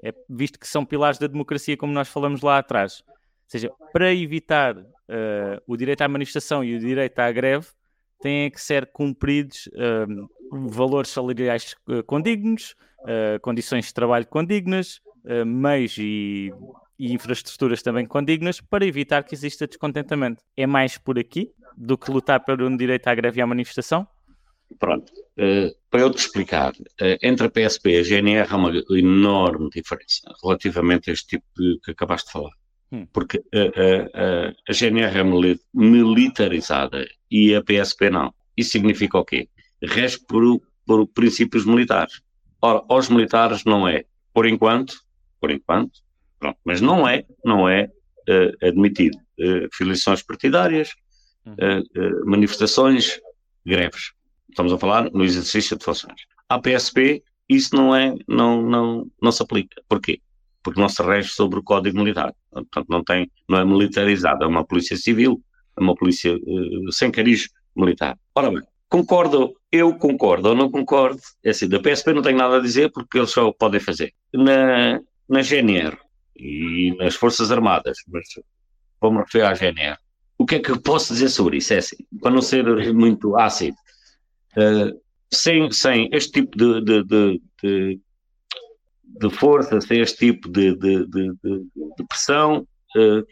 é, visto que são pilares da democracia, como nós falamos lá atrás. Ou seja, para evitar uh, o direito à manifestação e o direito à greve, têm que ser cumpridos uh, valores salariais uh, condignos, uh, condições de trabalho condignas, meios e, e infraestruturas também condignas, para evitar que exista descontentamento. É mais por aqui do que lutar pelo um direito à greve e à manifestação? Pronto, uh, para eu te explicar, uh, entre a PSP e a GNR há uma enorme diferença relativamente a este tipo de que acabaste de falar. Hum. Porque uh, a GNR é militarizada e a PSP não. Isso significa o quê? Rege por, por princípios militares. Ora, aos militares não é. Por enquanto, por enquanto, pronto, mas não é, não é admitido. filiações partidárias, hum. manifestações, greves Estamos a falar no exercício de funções. A PSP, isso não é, não, não, não se aplica. Porquê? Porque não se rege sobre o Código Militar. Portanto, não tem, não é militarizada, é uma polícia civil, uma polícia uh, sem cariz militar. Ora bem, concordo, eu concordo ou não concordo, é assim, da PSP não tenho nada a dizer porque eles só podem fazer. Na, na GNR e nas Forças Armadas, mas vou-me referir à GNR, o que é que eu posso dizer sobre isso? É assim, para não ser muito ácido. Uh, sem, sem este tipo de, de, de, de, de força, sem este tipo de, de, de pressão, uh,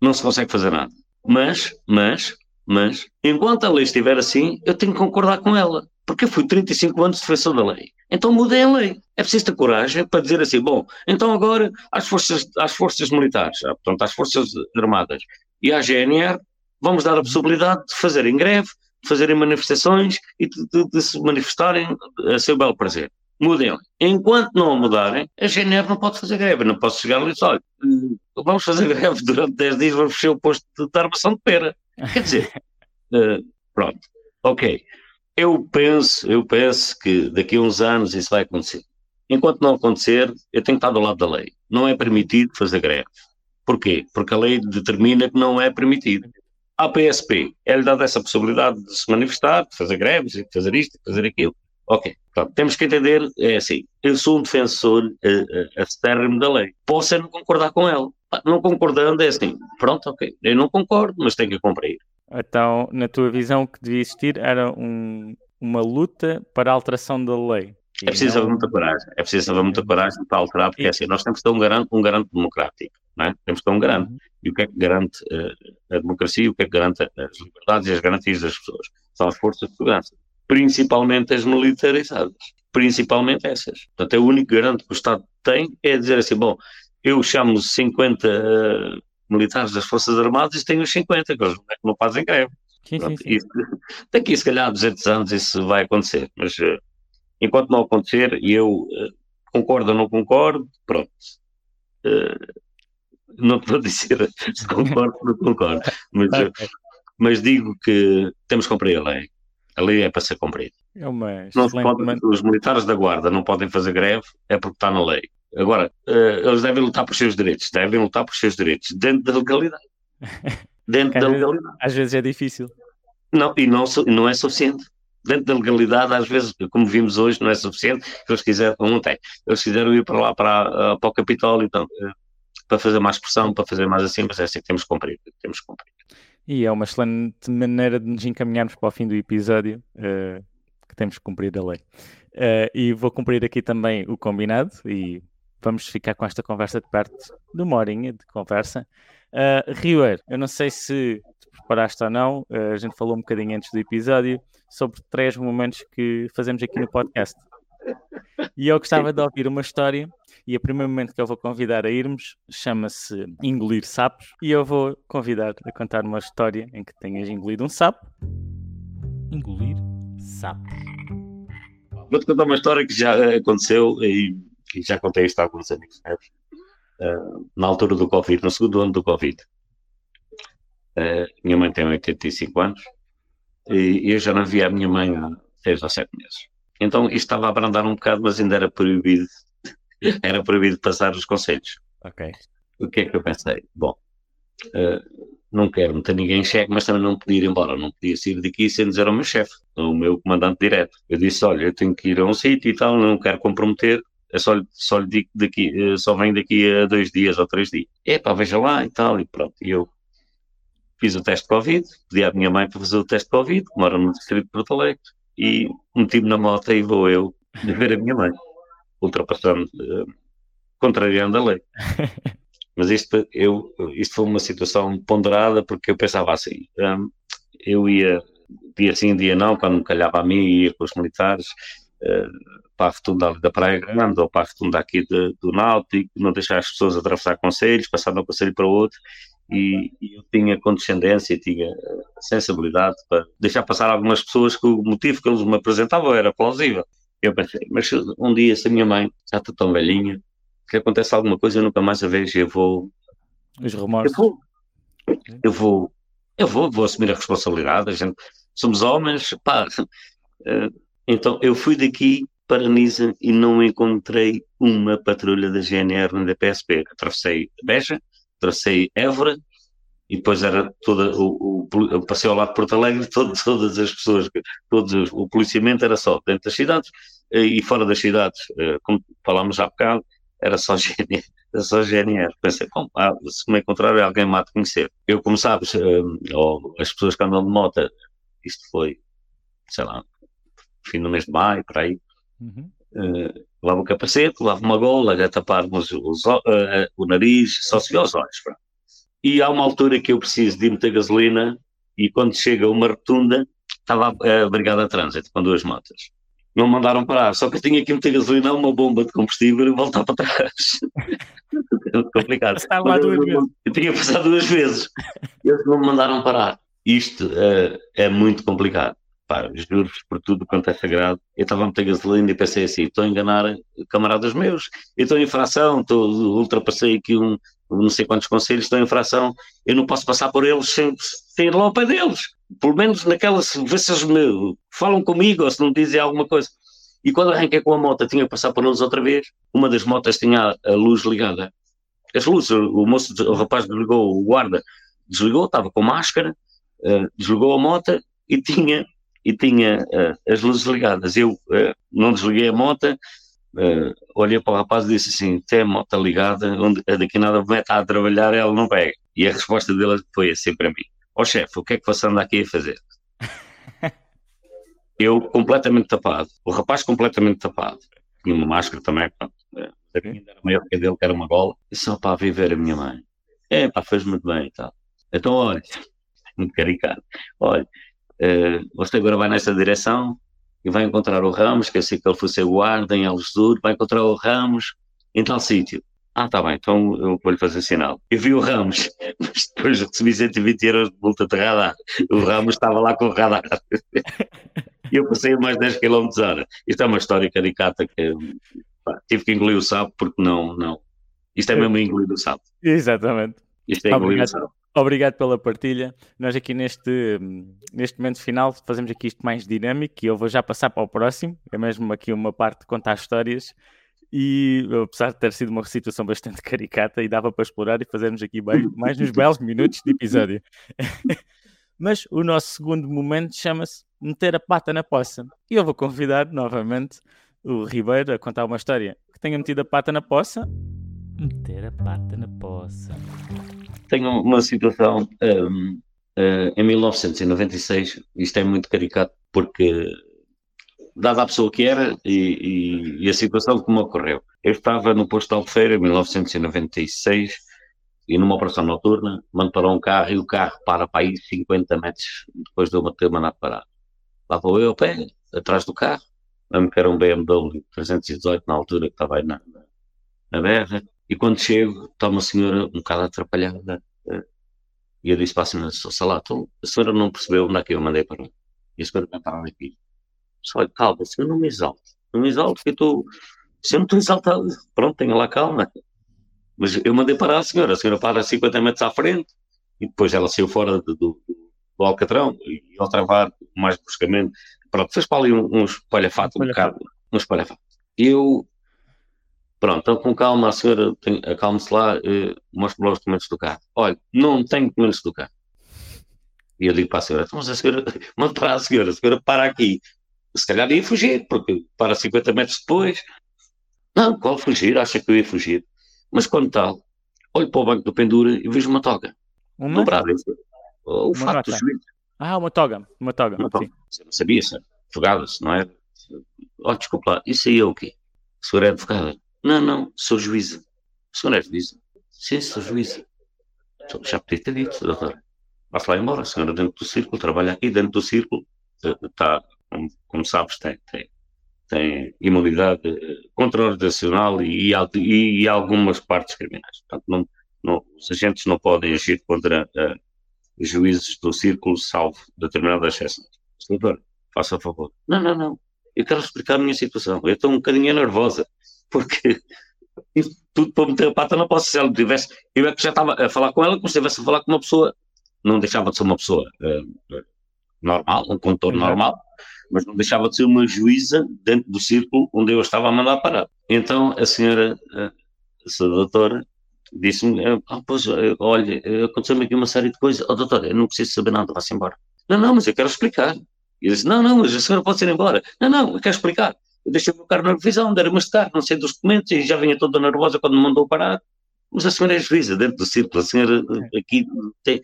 não se consegue fazer nada. Mas, mas, mas, enquanto a lei estiver assim, eu tenho que concordar com ela. Porque eu fui 35 anos de defensor da lei. Então mudei a lei. É preciso ter coragem para dizer assim, bom, então agora às forças, às forças militares, ah, portanto às forças armadas e à GNR, vamos dar a possibilidade de fazerem greve, de fazerem manifestações e de, de, de, se manifestarem a seu belo prazer. Mudem. Enquanto não mudarem, a GNR não pode fazer greve. Não posso chegar ali e dizer, olha, vamos fazer greve durante 10 dias, vamos fechar o posto de armação de pera. Quer dizer, uh, pronto, ok. Eu penso, eu penso que daqui a uns anos isso vai acontecer. Enquanto não acontecer, eu tenho que estar do lado da lei. Não é permitido fazer greve. Porquê? Porque a lei determina que não é permitido. À PSP é-lhe dada essa possibilidade de se manifestar, de fazer greves, de fazer isto, de fazer aquilo. Ok, pronto, temos que entender, é assim, eu sou um defensor uh, uh, da lei. Posso é não concordar com ela. Não concordando é assim, pronto, ok, eu não concordo, mas tenho que cumprir. Então, na tua visão, o que devia existir era um, uma luta para a alteração da lei. É preciso haver muita coragem, é preciso haver muita coragem para alterar, porque é assim, nós temos que ter um garante, um garante democrático, não é? Temos que ter um garante. Uhum. E o que é que garante uh, a democracia, o que é que garante as liberdades e as garantias das pessoas? São as forças de segurança, principalmente as militarizadas, principalmente essas. Portanto, é o único garante que o Estado tem é dizer assim, bom, eu chamo 50 uh, militares das Forças Armadas e tenho os 50, que eles não fazem greve. Sim, Pronto, sim, sim. Isso, daqui, se calhar, 200 anos isso vai acontecer, mas... Uh, Enquanto não acontecer, e eu uh, concordo ou não concordo, pronto. Uh, não te vou dizer se concordo ou não concordo, mas, mas digo que temos que cumprir a lei. A lei é para ser cumprida. É uma não pode, os militares da guarda não podem fazer greve, é porque está na lei. Agora, eles devem lutar por seus direitos, devem lutar por seus direitos, dentro da legalidade. Dentro da legalidade. Às vezes é difícil. Não, e não, não é suficiente dentro da legalidade, às vezes, como vimos hoje, não é suficiente, eles quiseram, ontem, eles quiseram ir para lá, para, uh, para o Capitólio, então, uh, para fazer mais pressão, para fazer mais assim, mas é assim que temos que cumprir, temos que cumprir. E é uma excelente maneira de nos encaminharmos para o fim do episódio, uh, que temos que cumprir a lei. Uh, e vou cumprir aqui também o combinado e vamos ficar com esta conversa de perto de uma horinha de conversa. Uh, eu não sei se te preparaste ou não, uh, a gente falou um bocadinho antes do episódio, sobre três momentos que fazemos aqui no podcast. E eu gostava de ouvir uma história, e o primeiro momento que eu vou convidar a irmos chama-se Engolir Sapos, e eu vou convidar a contar uma história em que tenhas engolido um sapo. Engolir sapos. Vou-te contar uma história que já aconteceu e, e já contei isto a alguns amigos uh, na altura do Covid, no segundo ano do Covid. Uh, minha mãe tem 85 anos e eu já não via a minha mãe há seis ou sete meses. Então isto estava a abrandar um bocado, mas ainda era proibido, era proibido passar os conselhos. Ok. O que é que eu pensei? Bom, uh, não quero meter ninguém em cheque, mas também não podia ir embora, não podia sair daqui sem dizer ao meu chefe, ao meu comandante direto. Eu disse, olha, eu tenho que ir a um sítio e tal, não quero comprometer, é só, só lhe digo daqui, eh, só venho daqui a dois dias ou três dias. É pá, veja lá e tal, e pronto. E eu fiz o teste de Covid, pedi à minha mãe para fazer o teste de Covid, que mora no distrito de Porto Alegre, e meti-me na moto e vou eu ver a minha mãe, ultrapassando, uh, contrariando a lei. Mas isto, eu, isto foi uma situação ponderada porque eu pensava assim, um, eu ia dia sim, dia não, quando me calhava a mim, ia com os militares uh, para a rotunda da Praia Grande ou para a rotunda aqui de, do Náutico, não deixar as pessoas atravessar conselhos, passar de um conselho para o outro, e, e, eu tinha condescendência, tinha sensibilidade para deixar passar algumas pessoas que o motivo que eles me apresentavam era plausível. Eu pensei, mas um dia, se a minha mãe já está tão velhinha, que acontece alguma coisa, eu nunca mais a vejo, eu vou. Os remorsos. Eu vou, eu vou, eu vou, vou assumir a responsabilidade. A gente, somos homens, pá. Eh, então eu fui daqui para Nisa e não encontrei uma patrulha da GNR nem da PSP. Atravessei Beja, tracei Évora e depois era toda o, o, passei ao lado de Porto Alegre, todo, todas as pessoas, todos, o policiamento era só dentro das cidades eh, e fora das cidades, eh, como falámos há bocado, era só GNR. Era só GNR. Pensei, bom, ah, se me encontrar alguém me há de conhecer. Eu, como sabes, eh, ou as pessoas que andam de moto, isto foi, sei lá, fim do mês de maio, para aí. Uhum. Levava o capacete, levava uma gola a tapar-nos os, uh, o nariz, só se vê os olhos. Pronto. E há uma altura que eu preciso de meter gasolina e quando chega uma rotunda, estava a brigada de trânsito com duas motas. Não me mandaram parar, só que eu tinha que meter gasolina, uma bomba de combustível e voltar para trás. complicado. Eu, eu tinha passado duas vezes. Eles não me mandaram parar. Isto uh, é muito complicado. Pá, juro-vos por tudo quanto é sagrado, eu estava a meter gasolina e pensei assim, estou a enganar camaradas meus, eu estou em infração, estou, ultrapassei aqui um, não sei quantos conselhos, estou em infração, eu não posso passar por eles sem, sem ir lá ao pé deles, pelo menos naquelas, ver se eles me falam comigo ou se não dizem alguma coisa. E quando arranquei com a moto, tinha que passar por eles outra vez, uma das motas tinha a, luz ligada. As luzes, o moço, o rapaz desligou, o guarda desligou, estava com máscara, uh, desligou a moto e tinha e tinha uh, as luzes ligadas. Eu uh, não desliguei a moto, uh, olhei para o rapaz e disse assim: tem a moto ligada, onde daqui nada me está a trabalhar, ela não pega. E a resposta dele foi assim para mim: Ó oh, chefe, o que é que você anda aqui a fazer? Eu completamente tapado, o rapaz completamente tapado, tinha uma máscara também, pronto. A minha era maior que a dele, que era uma gola, e só para viver a minha mãe. É, pá, fez muito bem e tal. Então, olha, muito caricato, olha, Uh, você agora vai nessa direção e vai encontrar o Ramos, que eu sei que ele foi ser guarda em Algesur, vai encontrar o Ramos em tal sítio. Ah, tá bem, então eu vou-lhe fazer sinal. Eu vi o Ramos, mas depois recebi 120 euros de multa de radar. O Ramos estava lá com o radar. E eu passei mais 10 km hora. Isto é uma história caricata que pá, tive que engolir o sapo porque não, não. Isto é mesmo engolir o sapo. Exatamente. Isto é engolir o sapo. Obrigado pela partilha. Nós aqui neste, neste momento final fazemos aqui isto mais dinâmico e eu vou já passar para o próximo. É mesmo aqui uma parte de contar histórias e apesar de ter sido uma situação bastante caricata e dava para explorar e fazermos aqui bem, mais uns belos minutos de episódio. Mas o nosso segundo momento chama-se meter a pata na poça. E eu vou convidar novamente o Ribeiro a contar uma história que tenha metido a pata na poça. Meter a pata na poça tenho uma situação um, uh, eh, em 1996, isto é muito caricato porque dada a pessoa que era e, e, e, a situação como ocorreu. Eu estava no posto de Albufeira em 1996 e numa operação noturna mando para um carro e o carro para para aí 50 metros depois de eu ter mandado parar. Lá vou eu a pé, atrás do carro, lembro que era um BMW 318 na altura que estava aí na, na, na e quando chego, está uma senhora um bocado atrapalhada. Eh, e eu disse para a senhora, sei lá, então, a senhora não percebeu onde é que eu mandei para mim. E a senhora vai parar aqui. Só, olha, calma, senhor, não me exalte. Não me exalte, porque eu estou. Se eu não estou exaltado, pronto, tenha lá calma. Mas eu mandei parar a senhora. A senhora para 50 metros à frente e depois ela saiu fora do, do, do Alcatrão e ao travar mais bruscamente, pronto, fez para ali um, um espalhafato, um bocado, um espalhafato. Eu Pronto, então com calma, a senhora acalme-se lá, eh, mostre lá os documentos do carro. Olha, não tenho documentos do carro. E eu digo para a senhora, então, mas a senhora, manda para a senhora, a senhora para aqui. Se calhar ia fugir, porque para 50 metros depois. Não, qual fugir? Acha que eu ia fugir? Mas quando tal, olho para o banco do pendura e vejo uma toga. Uma? Dobrada. O uma fato. Ah, uma toga, uma toga. Uma toga. Você não sabia, sabe? Advogada-se, não é? Oh, desculpa lá, isso aí é o quê? A senhora é advogada? Não, não, sou juíza. O senhor é juíza? Sim, sou juíza. Já podia ter dito, doutor. Vá-se lá embora, a senhora dentro do círculo, trabalha aqui dentro do círculo, está, como, sabes, tem, tem, tem imunidade eh, contra-organizacional e, e, e, algumas partes criminais. Portanto, não, não, os agentes não podem agir contra uh, juízes do círculo, salvo determinadas exceções. Doutor, faça favor. Não, não, não. Eu quero explicar a minha situação. Eu estou um bocadinho nervosa porque tudo para meter a pata não posso. Se ela tivesse, eu é que já estava a falar com ela como se estivesse a falar com uma pessoa, não deixava de ser uma pessoa uh, normal, um condutor uhum. normal, mas não deixava de ser uma juíza dentro do círculo onde eu estava a mandar parar. Então a senhora, uh, a doutora, disse-me: ah, pois, olha, aconteceu-me aqui uma série de coisas. Oh, doutora, eu não preciso saber nada, vá-se embora. Não, não, mas eu quero explicar. E eu disse: Não, não, mas a senhora pode ir embora. Não, não, eu quero explicar eu deixei o meu carro na revisão, deram-me este carro, não sei dos documentos, e já vinha toda nervosa quando me mandou parar. Mas a senhora é juíza dentro do círculo, a senhora é. aqui tem,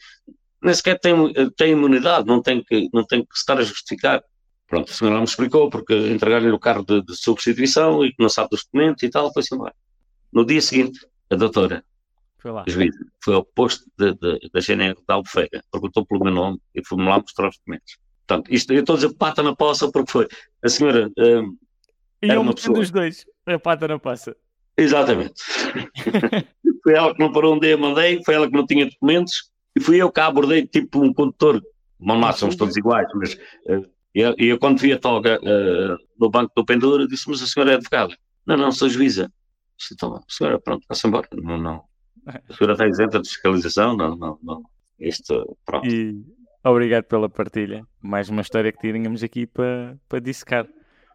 nem sequer tem, tem imunidade, não tem, que, não tem que estar a justificar. Pronto, a senhora me explicou, porque entregaram-lhe o carro de, de, substituição e que não sabe dos documentos e tal, foi-se embora. No dia seguinte, a doutora, foi lá. juíza, foi ao posto da GNR da Albufeira, perguntou pelo meu nome e fui-me lá mostrar os documentos. Portanto, isto, eu estou a dizer pata na poça porque foi. A senhora hum, e uma pessoa. dos dois, a pata não passa. Exatamente. foi ela que não parou um dia, mandei, foi ela que não tinha documentos, e fui eu que a abordei tipo um condutor. Mal somos todos iguais, mas uh, E eu, eu quando vi a toga uh, no banco do pendura, disse, mas a senhora é advogada? Não, não, sou juíza. Disse, então, a senhora, pronto, vá-se embora. Não, não. A senhora está isenta de fiscalização? Não, não, não. Isto, pronto. E obrigado pela partilha. Mais uma história que tínhamos aqui para, para dissecar.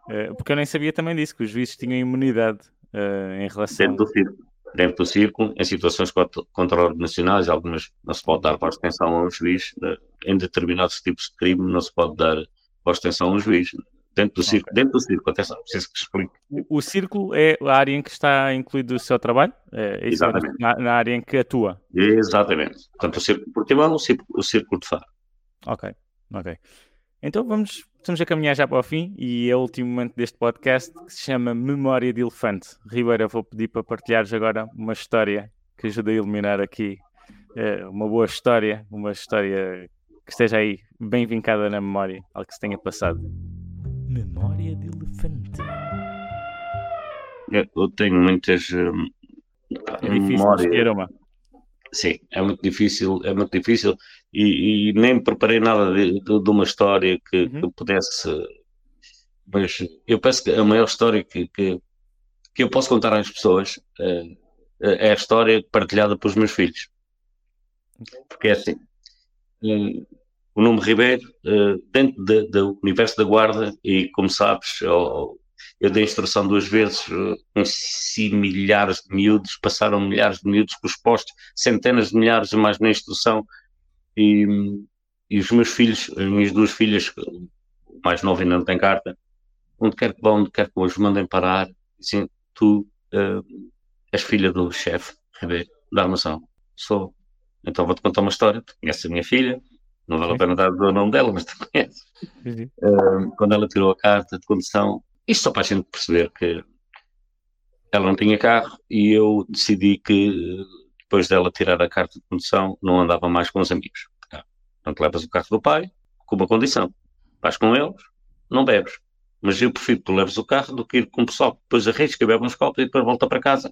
Uh, porque eu nem sabia também disso, que os juízes tinham imunidade uh, em relação... Dentro do círculo. Dentro do círculo, em situações contra nacionais, algumas não se pode dar voz de atenção a um juiz. Em determinados tipos de crime não se pode dar voz de atenção a um juiz. Dentro do círculo, okay. dentro do círculo, atenção, preciso que explique. O, o, círculo é a área em que está incluído o seu trabalho? É, é Exatamente. Na, na, área em que atua? Exatamente. Portanto, o círculo Portimão, o círculo, o círculo de Faro. Ok, ok. Então vamos, estamos a caminhar já para o fim e é o último momento deste podcast que se chama Memória de Elefante. Ribeira, vou pedir para partilhares agora uma história que ajuda a iluminar aqui é, uma boa história, uma história que esteja aí bem vincada na memória, algo que se tenha passado. Memória de Elefante. Eu tenho muitas hum, é difícil uma. Sim, é muito difícil, é muito difícil e, e nem preparei nada de, de, de uma história que, uhum. que, pudesse. Mas eu penso que a maior história que, que, que eu posso contar às pessoas é, é a história partilhada pelos meus filhos. Porque é assim: eh, o nome Ribeiro, eh, dentro do universo da Guarda, e como sabes, eu dei instrução duas vezes, conheci milhares de miúdos, passaram milhares de miúdos os postos, centenas de milhares mais na instrução, e, e os meus filhos, as minhas duas filhas, o mais novo ainda não tem carta, onde quer que vão, onde quer que os mandem parar, assim, tu uh, és filha do chefe da armação. Sou. Então vou-te contar uma história. Tu conheces a minha filha, não vale a pena dar o nome dela, mas tu conheces. Uh, quando ela tirou a carta de condução, isto só para a gente perceber que ela não tinha carro e eu decidi que depois dela tirar a carta de condução, não andava mais com os amigos. Portanto, levas o carro do pai, com uma condição. Vais com eles, não bebes. Mas eu prefiro que tu leves o carro do que ir com o pessoal que depois arrisca, bebe uns copos e depois volta para casa.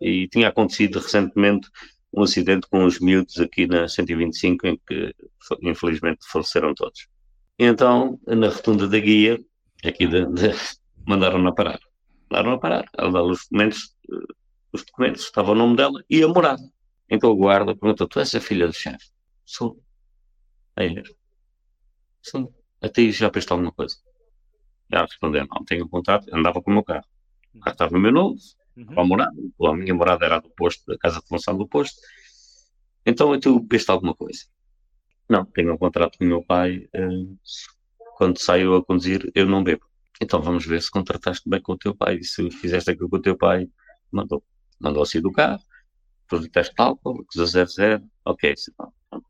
E tinha acontecido recentemente um acidente com os miúdos aqui na 125 em que infelizmente faleceram todos. Então, na rotunda da guia, aqui de, de, mandaram-na parar. Mandaram-na parar. Ela dá os documentos eh, os documentos, estava o nome dela e a morada. Então o guarda perguntou: Tu és a filha do chefe? Sou. Aí. Sim. Até aí já pensou alguma coisa? Já respondeu: Não, tenho contato. Andava com o meu carro. O carro estava no meu nome, uhum. a morada. A minha morada era do posto, da casa de função do posto. Então tu pensou alguma coisa? Não, tenho um contrato com o meu pai. Uh, quando saio a conduzir, eu não bebo. Então vamos ver se contrataste bem com o teu pai. E se fizeste aquilo com o teu pai, mandou mandou sair do carro, fez o teste de álcool, acusa 00, ok,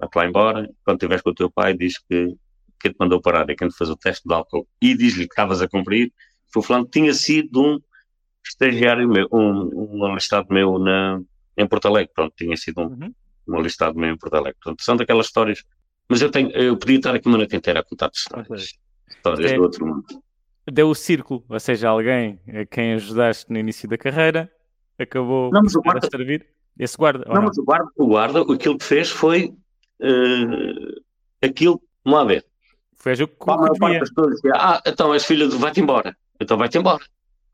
vai lá embora, quando estiveres com o teu pai, diz que quem te mandou parar é quem te fez o teste de álcool e diz-lhe que estavas a cumprir, foi falando que tinha sido um estagiário meu, um, um alistado meu na, em Porto Alegre, pronto, tinha sido um, uhum. um alistado meu em Porto Alegre, portanto, são daquelas histórias, mas eu tenho, eu podia estar aqui uma noite inteira a contar histórias, histórias é, do outro mundo. Deu o círculo, ou seja, alguém a quem ajudaste no início da carreira, acabou não, mas o guarda, a servir. Esse guarda. Não, não, mas o guarda, o guarda, aquilo que fez foi uh, aquilo, vamos lá ver. Fez o que a maior parte das pessoas dizia, ah, então és filha de, vai-te embora. Então vai-te embora.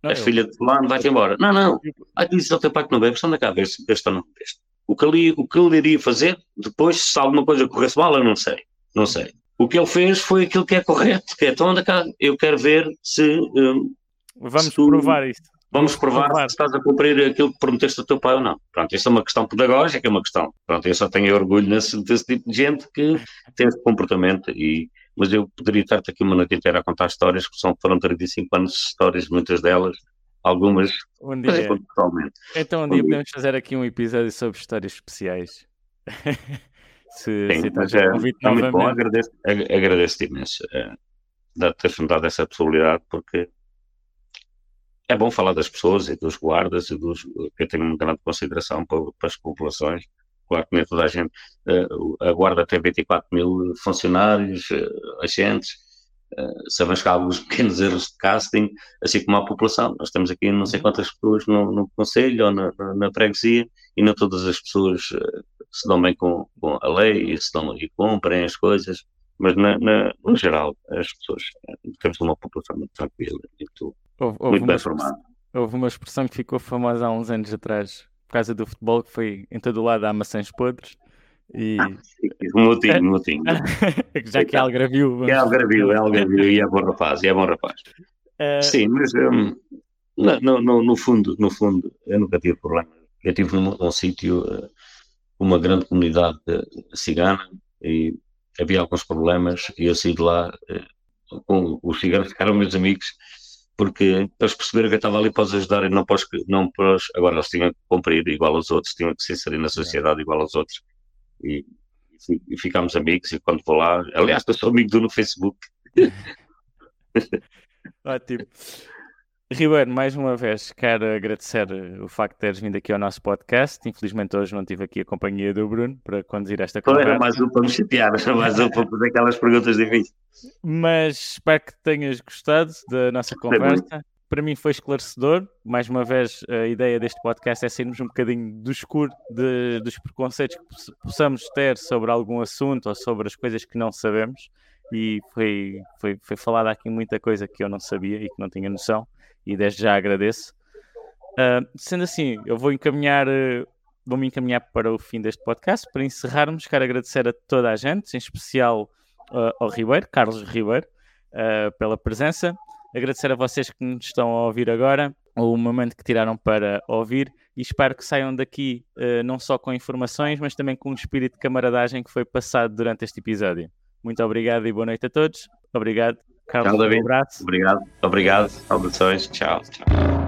Não, és eu... filha de fulano, vai-te embora. Não, não. Ah, dizes ao teu pai que não bebe, estão na cabeça, este ou não. O que, ele, o que ele iria fazer depois, se alguma coisa corresse mal, eu não sei. Não sei. O que ele fez foi aquilo que é correto, que é, então anda cá, eu quero ver se... Um, Vamos se tu, provar isso. Vamos provar, provar, se estás a cumprir aquilo que prometeste ao teu pai ou não. Pronto, isso é uma questão pedagógica, é uma questão. Pronto, eu só tenho orgulho nesse, desse tipo de gente que tem esse comportamento. E, mas eu poderia estar-te aqui uma noite inteira a contar histórias, que são, foram 35 anos de histórias, muitas delas, algumas. Um dia. Então, um dia podemos fazer aqui um episódio sobre histórias especiais. se, Sim, se estás é, é muito bom, agradeço, agradeço-te imenso é, de teres dado essa possibilidade, porque é bom falar das pessoas e dos guardas e dos eu tenho uma grande consideração para, para as populações. Claro que nem toda a gente. Uh, a Guarda tem 24 mil funcionários, uh, agentes, sabemos que há alguns pequenos erros de casting, assim como a população. Nós temos aqui não sei uhum. quantas pessoas no, no Conselho ou na, na, freguesia e não todas as pessoas se dão bem com, com, a lei e, se dão, e cumprem as coisas. Mas na, na, no geral, as pessoas temos uma população muito tranquila, muito, houve, houve muito bem formada. Houve uma expressão que ficou famosa há uns anos atrás, por causa do futebol, que foi em todo o lado há maçãs podres. E... Ah, um motinho, um motinho. Já que é algravio. É algravio, é algravio e é bom rapaz, e é bom rapaz. Uh... Sim, mas um, no, no, no, fundo, no fundo, eu nunca tive problema. Eu tive num, num sítio, uh, uma grande comunidade cigana, e havia alguns problemas, e eu saí de lá uh, com os ciganos, ficaram meus amigos, porque eles perceberam que eu estava ali para os ajudar e não para os, não para os, agora eles tinham que cumprir igual aos outros, tinham que se inserir na sociedade igual aos outros e, e ficámos amigos e quando vou lá, aliás eu sou amigo do no Facebook Ótimo Ribeiro, mais uma vez quero agradecer o facto de teres vindo aqui ao nosso podcast. Infelizmente hoje não tive aqui a companhia do Bruno para conduzir esta conversa. Era mais um para me chatear, era mais um para fazer aquelas perguntas difíceis. Mas espero que tenhas gostado da nossa conversa. Para mim foi esclarecedor. Mais uma vez, a ideia deste podcast é sairmos um bocadinho do escuro de, dos preconceitos que possamos ter sobre algum assunto ou sobre as coisas que não sabemos. E foi, foi, foi falada aqui muita coisa que eu não sabia e que não tinha noção e desde já agradeço. Uh, sendo assim, eu vou encaminhar, uh, vou-me encaminhar para o fim deste podcast. Para encerrarmos, quero agradecer a toda a gente, em especial uh, ao Ribeiro, Carlos Ribeiro, pela presença. Agradecer a vocês que nos estão a ouvir agora, o momento que tiraram para ouvir, e espero que saiam daqui não só com informações, mas também com um espírito de camaradagem que foi passado durante este episódio. Muito obrigado e boa noite a todos. Obrigado. Carlos, Tchau, David. Um abraço. Obrigado, obrigado. Saudações. Tchau. Tchau.